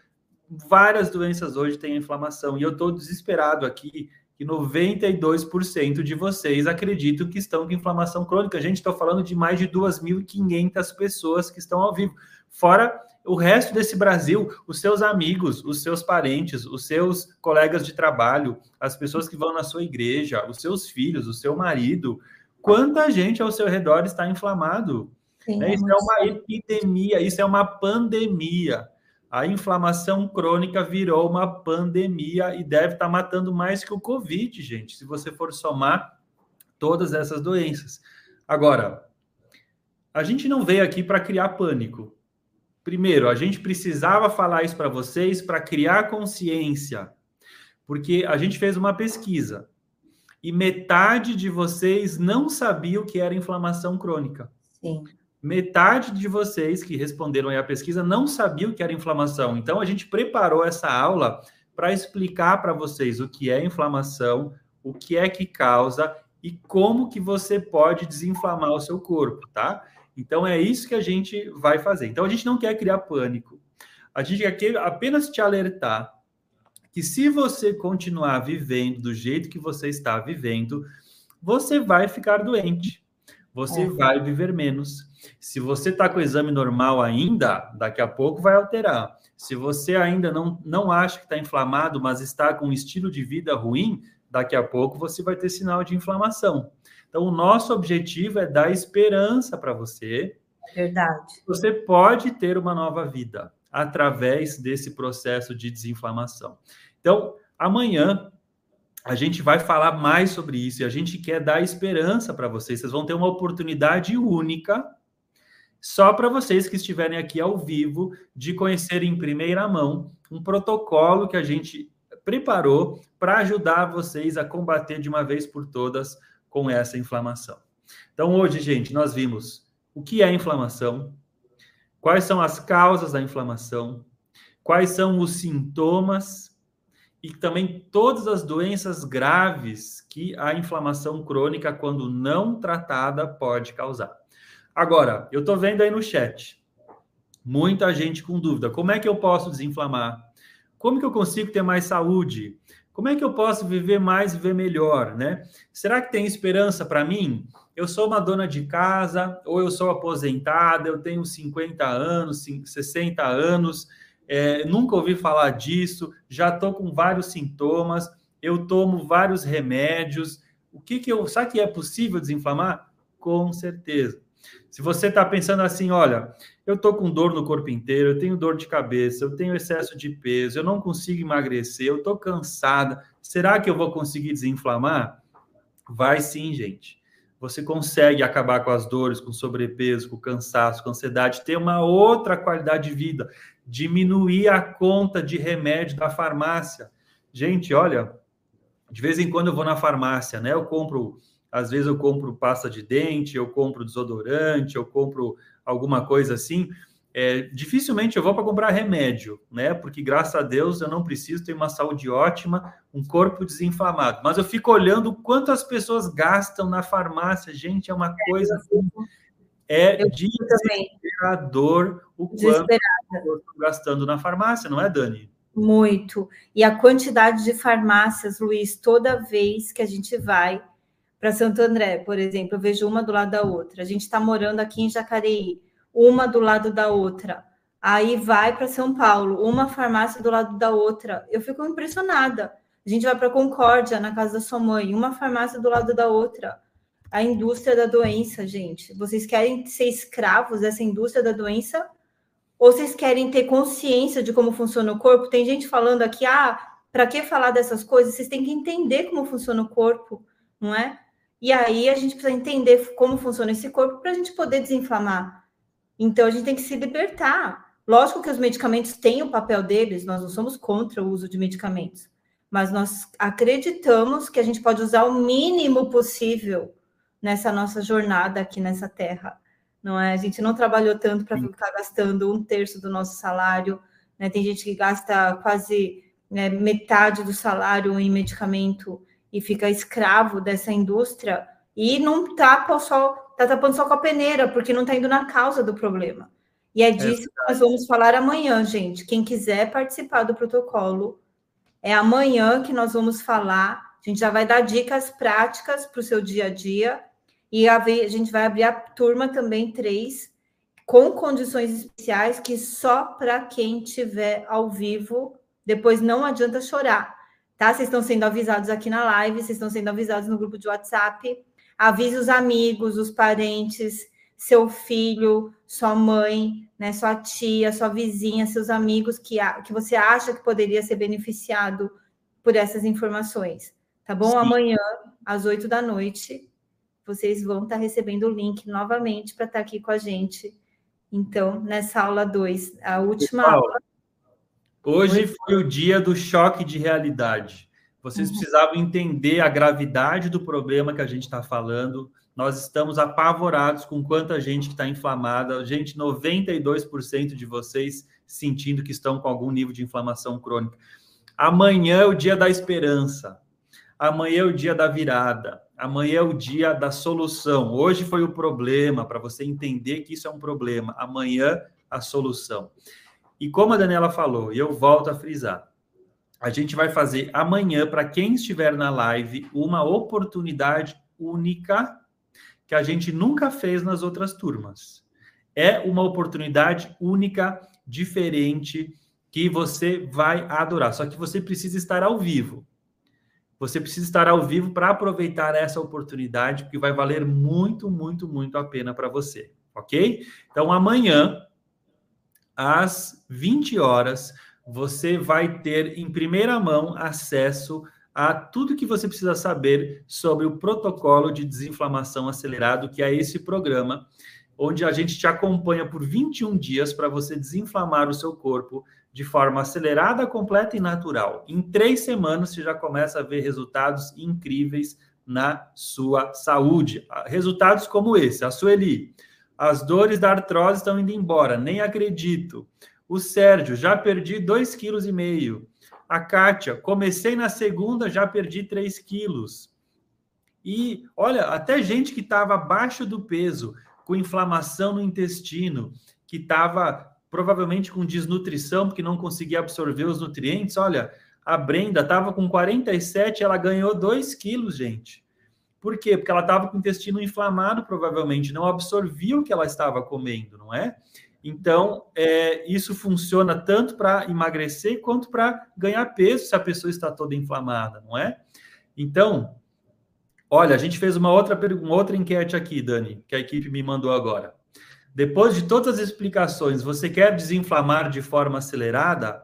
Speaker 1: várias doenças hoje têm inflamação. E eu estou desesperado aqui que 92% de vocês acreditam que estão com inflamação crônica. A gente está falando de mais de 2.500 pessoas que estão ao vivo. Fora o resto desse Brasil, os seus amigos, os seus parentes, os seus colegas de trabalho, as pessoas que vão na sua igreja, os seus filhos, o seu marido. Quanta gente ao seu redor está inflamado? Sim, né? Isso é uma epidemia, isso é uma pandemia. A inflamação crônica virou uma pandemia e deve estar matando mais que o Covid, gente, se você for somar todas essas doenças. Agora, a gente não veio aqui para criar pânico. Primeiro, a gente precisava falar isso para vocês para criar consciência, porque a gente fez uma pesquisa e metade de vocês não sabia o que era inflamação crônica. Sim metade de vocês que responderam a pesquisa não sabia o que era inflamação. Então, a gente preparou essa aula para explicar para vocês o que é inflamação, o que é que causa e como que você pode desinflamar o seu corpo, tá? Então, é isso que a gente vai fazer. Então, a gente não quer criar pânico. A gente quer apenas te alertar que se você continuar vivendo do jeito que você está vivendo, você vai ficar doente. Você é. vai viver menos se você está com o exame normal ainda, daqui a pouco vai alterar. Se você ainda não, não acha que está inflamado, mas está com um estilo de vida ruim, daqui a pouco você vai ter sinal de inflamação. Então, o nosso objetivo é dar esperança para você.
Speaker 2: Verdade.
Speaker 1: Você pode ter uma nova vida através desse processo de desinflamação. Então, amanhã a gente vai falar mais sobre isso e a gente quer dar esperança para vocês. Vocês vão ter uma oportunidade única só para vocês que estiverem aqui ao vivo, de conhecer em primeira mão um protocolo que a gente preparou para ajudar vocês a combater de uma vez por todas com essa inflamação. Então, hoje, gente, nós vimos o que é inflamação, quais são as causas da inflamação, quais são os sintomas e também todas as doenças graves que a inflamação crônica, quando não tratada, pode causar. Agora, eu estou vendo aí no chat, muita gente com dúvida: como é que eu posso desinflamar? Como que eu consigo ter mais saúde? Como é que eu posso viver mais, viver melhor, né? Será que tem esperança para mim? Eu sou uma dona de casa, ou eu sou aposentada, eu tenho 50 anos, 60 anos, é, nunca ouvi falar disso, já estou com vários sintomas, eu tomo vários remédios. O que que eu. Sabe que é possível desinflamar? Com certeza. Se você está pensando assim, olha, eu estou com dor no corpo inteiro, eu tenho dor de cabeça, eu tenho excesso de peso, eu não consigo emagrecer, eu estou cansada, será que eu vou conseguir desinflamar? Vai sim, gente. Você consegue acabar com as dores, com sobrepeso, com cansaço, com ansiedade, ter uma outra qualidade de vida, diminuir a conta de remédio da farmácia. Gente, olha, de vez em quando eu vou na farmácia, né? Eu compro, às vezes eu compro pasta de dente, eu compro desodorante, eu compro alguma coisa assim, é, dificilmente eu vou para comprar remédio, né? Porque graças a Deus eu não preciso ter uma saúde ótima, um corpo desinflamado. Mas eu fico olhando quanto as pessoas gastam na farmácia, gente, é uma coisa assim, é desesperador o quanto estão gastando na farmácia, não é, Dani?
Speaker 2: Muito. E a quantidade de farmácias, Luiz, toda vez que a gente vai para Santo André, por exemplo, eu vejo uma do lado da outra. A gente está morando aqui em Jacareí, uma do lado da outra. Aí vai para São Paulo, uma farmácia do lado da outra. Eu fico impressionada. A gente vai para Concórdia, na casa da sua mãe, uma farmácia do lado da outra. A indústria da doença, gente. Vocês querem ser escravos dessa indústria da doença? Ou vocês querem ter consciência de como funciona o corpo? Tem gente falando aqui, ah, para que falar dessas coisas? Vocês têm que entender como funciona o corpo, não é? E aí a gente precisa entender como funciona esse corpo para a gente poder desinflamar. Então a gente tem que se libertar. Lógico que os medicamentos têm o papel deles, nós não somos contra o uso de medicamentos, mas nós acreditamos que a gente pode usar o mínimo possível nessa nossa jornada aqui nessa terra. Não é? A gente não trabalhou tanto para ficar gastando um terço do nosso salário. Né? Tem gente que gasta quase né, metade do salário em medicamento e fica escravo dessa indústria e não tapa só, tá tapando só com a peneira, porque não está indo na causa do problema. E é disso que nós vamos falar amanhã, gente. Quem quiser participar do protocolo, é amanhã que nós vamos falar. A gente já vai dar dicas práticas para o seu dia a dia. E a, gente vai abrir a turma também, três, com condições especiais, que só para quem tiver ao vivo, depois não adianta chorar tá? Vocês estão sendo avisados aqui na live, vocês estão sendo avisados no grupo de WhatsApp. Avise os amigos, os parentes, seu filho, sua mãe, né, sua tia, sua vizinha, seus amigos que, que você acha que poderia ser beneficiado por essas informações. Tá bom? Sim. Amanhã, às oito da noite, vocês vão estar recebendo o link novamente para estar aqui com a gente. Então, nessa aula 2, a última Pessoal, aula
Speaker 1: Hoje foi o dia do choque de realidade. Vocês uhum. precisavam entender a gravidade do problema que a gente está falando. Nós estamos apavorados com quanta gente que está inflamada. Gente, 92% de vocês sentindo que estão com algum nível de inflamação crônica. Amanhã é o dia da esperança. Amanhã é o dia da virada. Amanhã é o dia da solução. Hoje foi o problema, para você entender que isso é um problema. Amanhã, a solução. E como a Daniela falou, e eu volto a frisar, a gente vai fazer amanhã, para quem estiver na live, uma oportunidade única que a gente nunca fez nas outras turmas. É uma oportunidade única, diferente, que você vai adorar. Só que você precisa estar ao vivo. Você precisa estar ao vivo para aproveitar essa oportunidade, porque vai valer muito, muito, muito a pena para você, ok? Então, amanhã, às 20 horas, você vai ter em primeira mão acesso a tudo que você precisa saber sobre o protocolo de desinflamação acelerado, que é esse programa, onde a gente te acompanha por 21 dias para você desinflamar o seu corpo de forma acelerada, completa e natural. Em três semanas, você já começa a ver resultados incríveis na sua saúde. Resultados como esse, a Sueli as dores da artrose estão indo embora, nem acredito. O Sérgio, já perdi 2,5 kg. A Kátia, comecei na segunda, já perdi 3 quilos. E olha, até gente que estava abaixo do peso, com inflamação no intestino, que estava provavelmente com desnutrição, porque não conseguia absorver os nutrientes. Olha, a Brenda estava com 47, ela ganhou 2 quilos, gente. Por quê? Porque ela estava com o intestino inflamado, provavelmente, não absorvia o que ela estava comendo, não é? Então, é, isso funciona tanto para emagrecer quanto para ganhar peso se a pessoa está toda inflamada, não é? Então, olha, a gente fez uma outra, uma outra enquete aqui, Dani, que a equipe me mandou agora. Depois de todas as explicações, você quer desinflamar de forma acelerada?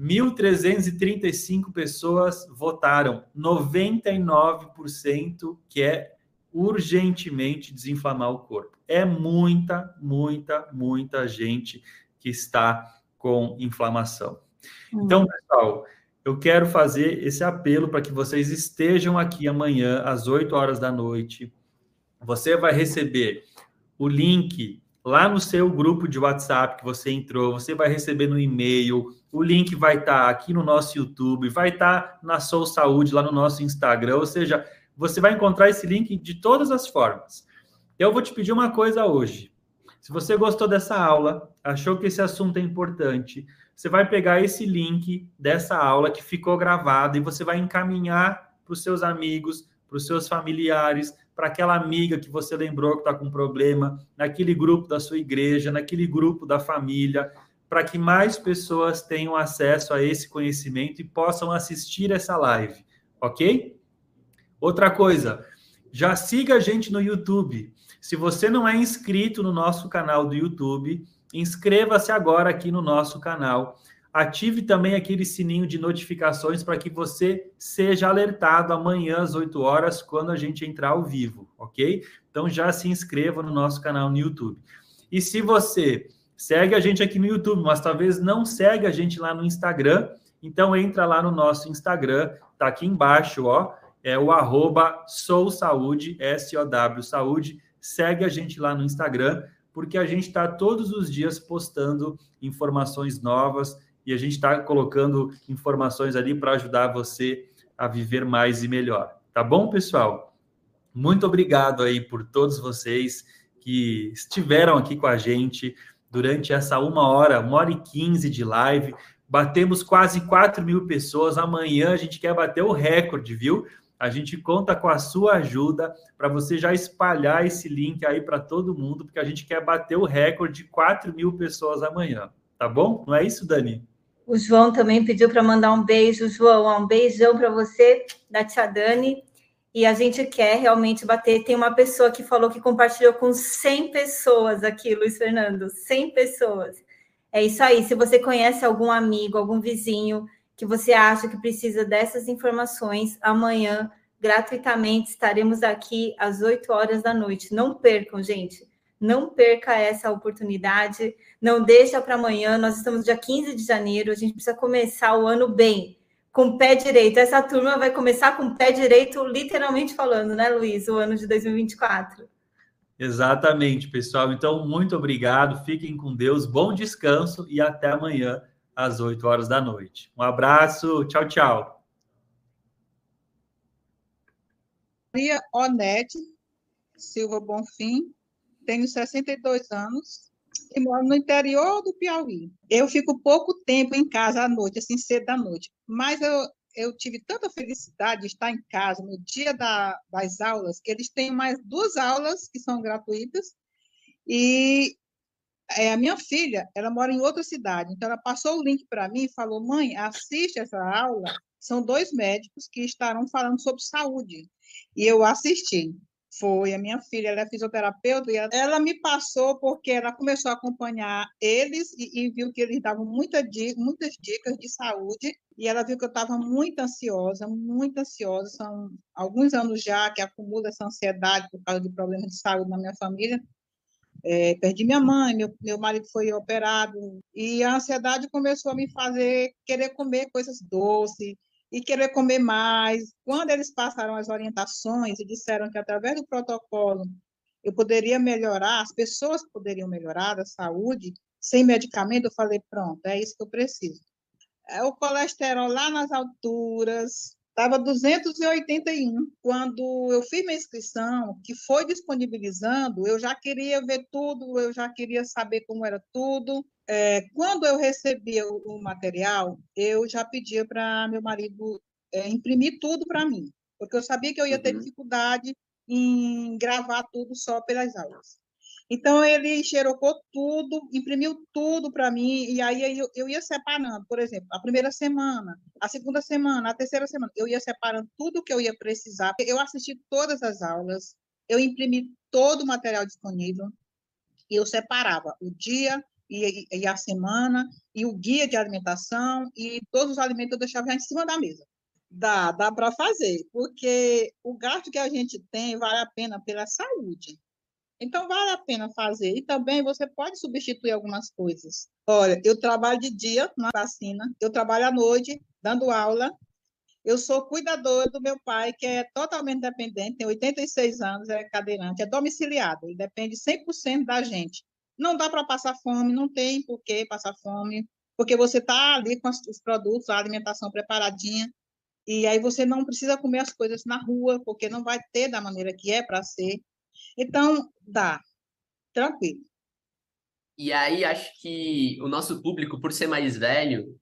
Speaker 1: 1.335 pessoas votaram, 99% que é urgentemente desinflamar o corpo. É muita, muita, muita gente que está com inflamação. Hum. Então, pessoal, eu quero fazer esse apelo para que vocês estejam aqui amanhã às 8 horas da noite. Você vai receber o link lá no seu grupo de WhatsApp que você entrou, você vai receber no e-mail, o link vai estar tá aqui no nosso YouTube, vai estar tá na Sou Saúde lá no nosso Instagram, ou seja, você vai encontrar esse link de todas as formas. Eu vou te pedir uma coisa hoje. Se você gostou dessa aula, achou que esse assunto é importante, você vai pegar esse link dessa aula que ficou gravado e você vai encaminhar para os seus amigos, para os seus familiares, para aquela amiga que você lembrou que está com problema, naquele grupo da sua igreja, naquele grupo da família, para que mais pessoas tenham acesso a esse conhecimento e possam assistir essa live, ok? Outra coisa, já siga a gente no YouTube. Se você não é inscrito no nosso canal do YouTube, inscreva-se agora aqui no nosso canal Ative também aquele sininho de notificações para que você seja alertado amanhã às 8 horas, quando a gente entrar ao vivo, ok? Então já se inscreva no nosso canal no YouTube. E se você segue a gente aqui no YouTube, mas talvez não segue a gente lá no Instagram, então entra lá no nosso Instagram, tá aqui embaixo, ó, é o arroba sou saúde, S-O-W saúde, segue a gente lá no Instagram, porque a gente está todos os dias postando informações novas e a gente está colocando informações ali para ajudar você a viver mais e melhor. Tá bom, pessoal? Muito obrigado aí por todos vocês que estiveram aqui com a gente durante essa uma hora, uma hora e quinze de live. Batemos quase 4 mil pessoas. Amanhã a gente quer bater o recorde, viu? A gente conta com a sua ajuda para você já espalhar esse link aí para todo mundo, porque a gente quer bater o recorde de 4 mil pessoas amanhã. Tá bom? Não é isso, Dani?
Speaker 2: O João também pediu para mandar um beijo. João, um beijão para você, da Tia Dani. E a gente quer realmente bater. Tem uma pessoa que falou que compartilhou com 100 pessoas aqui, Luiz Fernando. 100 pessoas. É isso aí. Se você conhece algum amigo, algum vizinho que você acha que precisa dessas informações, amanhã, gratuitamente, estaremos aqui às 8 horas da noite. Não percam, gente. Não perca essa oportunidade, não deixa para amanhã. Nós estamos dia 15 de janeiro, a gente precisa começar o ano bem, com o pé direito. Essa turma vai começar com o pé direito, literalmente falando, né, Luiz? O ano de 2024.
Speaker 1: Exatamente, pessoal. Então, muito obrigado. Fiquem com Deus, bom descanso e até amanhã às 8 horas da noite. Um abraço, tchau, tchau.
Speaker 3: Maria Onete Silva Bonfim, tenho 62 anos e moro no interior do Piauí. Eu fico pouco tempo em casa à noite, assim, cedo da noite, mas eu, eu tive tanta felicidade de estar em casa no dia da, das aulas, que eles têm mais duas aulas que são gratuitas, e é, a minha filha, ela mora em outra cidade, então ela passou o link para mim e falou, mãe, assiste essa aula, são dois médicos que estarão falando sobre saúde, e eu assisti. Foi a minha filha, ela é fisioterapeuta, e ela me passou porque ela começou a acompanhar eles e, e viu que eles davam muita, muitas dicas de saúde, e ela viu que eu estava muito ansiosa, muito ansiosa. São alguns anos já que acumula essa ansiedade por causa de problemas de saúde na minha família. É, perdi minha mãe, meu, meu marido foi operado, e a ansiedade começou a me fazer querer comer coisas doces, e querer comer mais. Quando eles passaram as orientações e disseram que através do protocolo eu poderia melhorar, as pessoas poderiam melhorar a saúde sem medicamento, eu falei, pronto, é isso que eu preciso. é, o colesterol lá nas alturas, estava 281. Quando eu fiz minha inscrição, que foi disponibilizando, eu já queria ver tudo, eu já queria saber como era tudo. É, quando eu recebia o, o, material, eu já pedia para meu marido é, imprimir tudo para mim, porque eu sabia que eu ia ter uhum. dificuldade em gravar tudo só pelas aulas. Então, ele xerocou tudo, imprimiu tudo para mim, e aí eu, eu, ia separando, por exemplo, a primeira semana, a segunda semana, a terceira semana, eu ia separando tudo que eu ia precisar. Eu assisti todas as aulas, eu imprimi todo o material disponível, e eu separava o dia e, e a semana, e o guia de alimentação, e todos os alimentos eu deixava já em cima da mesa. Dá, dá para fazer, porque o gasto que a gente tem vale a pena pela saúde. Então, vale a pena fazer. E também você pode substituir algumas coisas. Olha, eu trabalho de dia na vacina, eu trabalho à noite dando aula. Eu sou cuidadora do meu pai, que é totalmente dependente, tem 86 anos, é cadeirante, é domiciliado, ele depende 100% da gente. Não dá para passar fome, não tem por que passar fome, porque você está ali com os produtos, a alimentação preparadinha, e aí você não precisa comer as coisas na rua, porque não vai ter da maneira que é para ser. Então, dá, tranquilo.
Speaker 4: E aí, acho que o nosso público, por ser mais velho,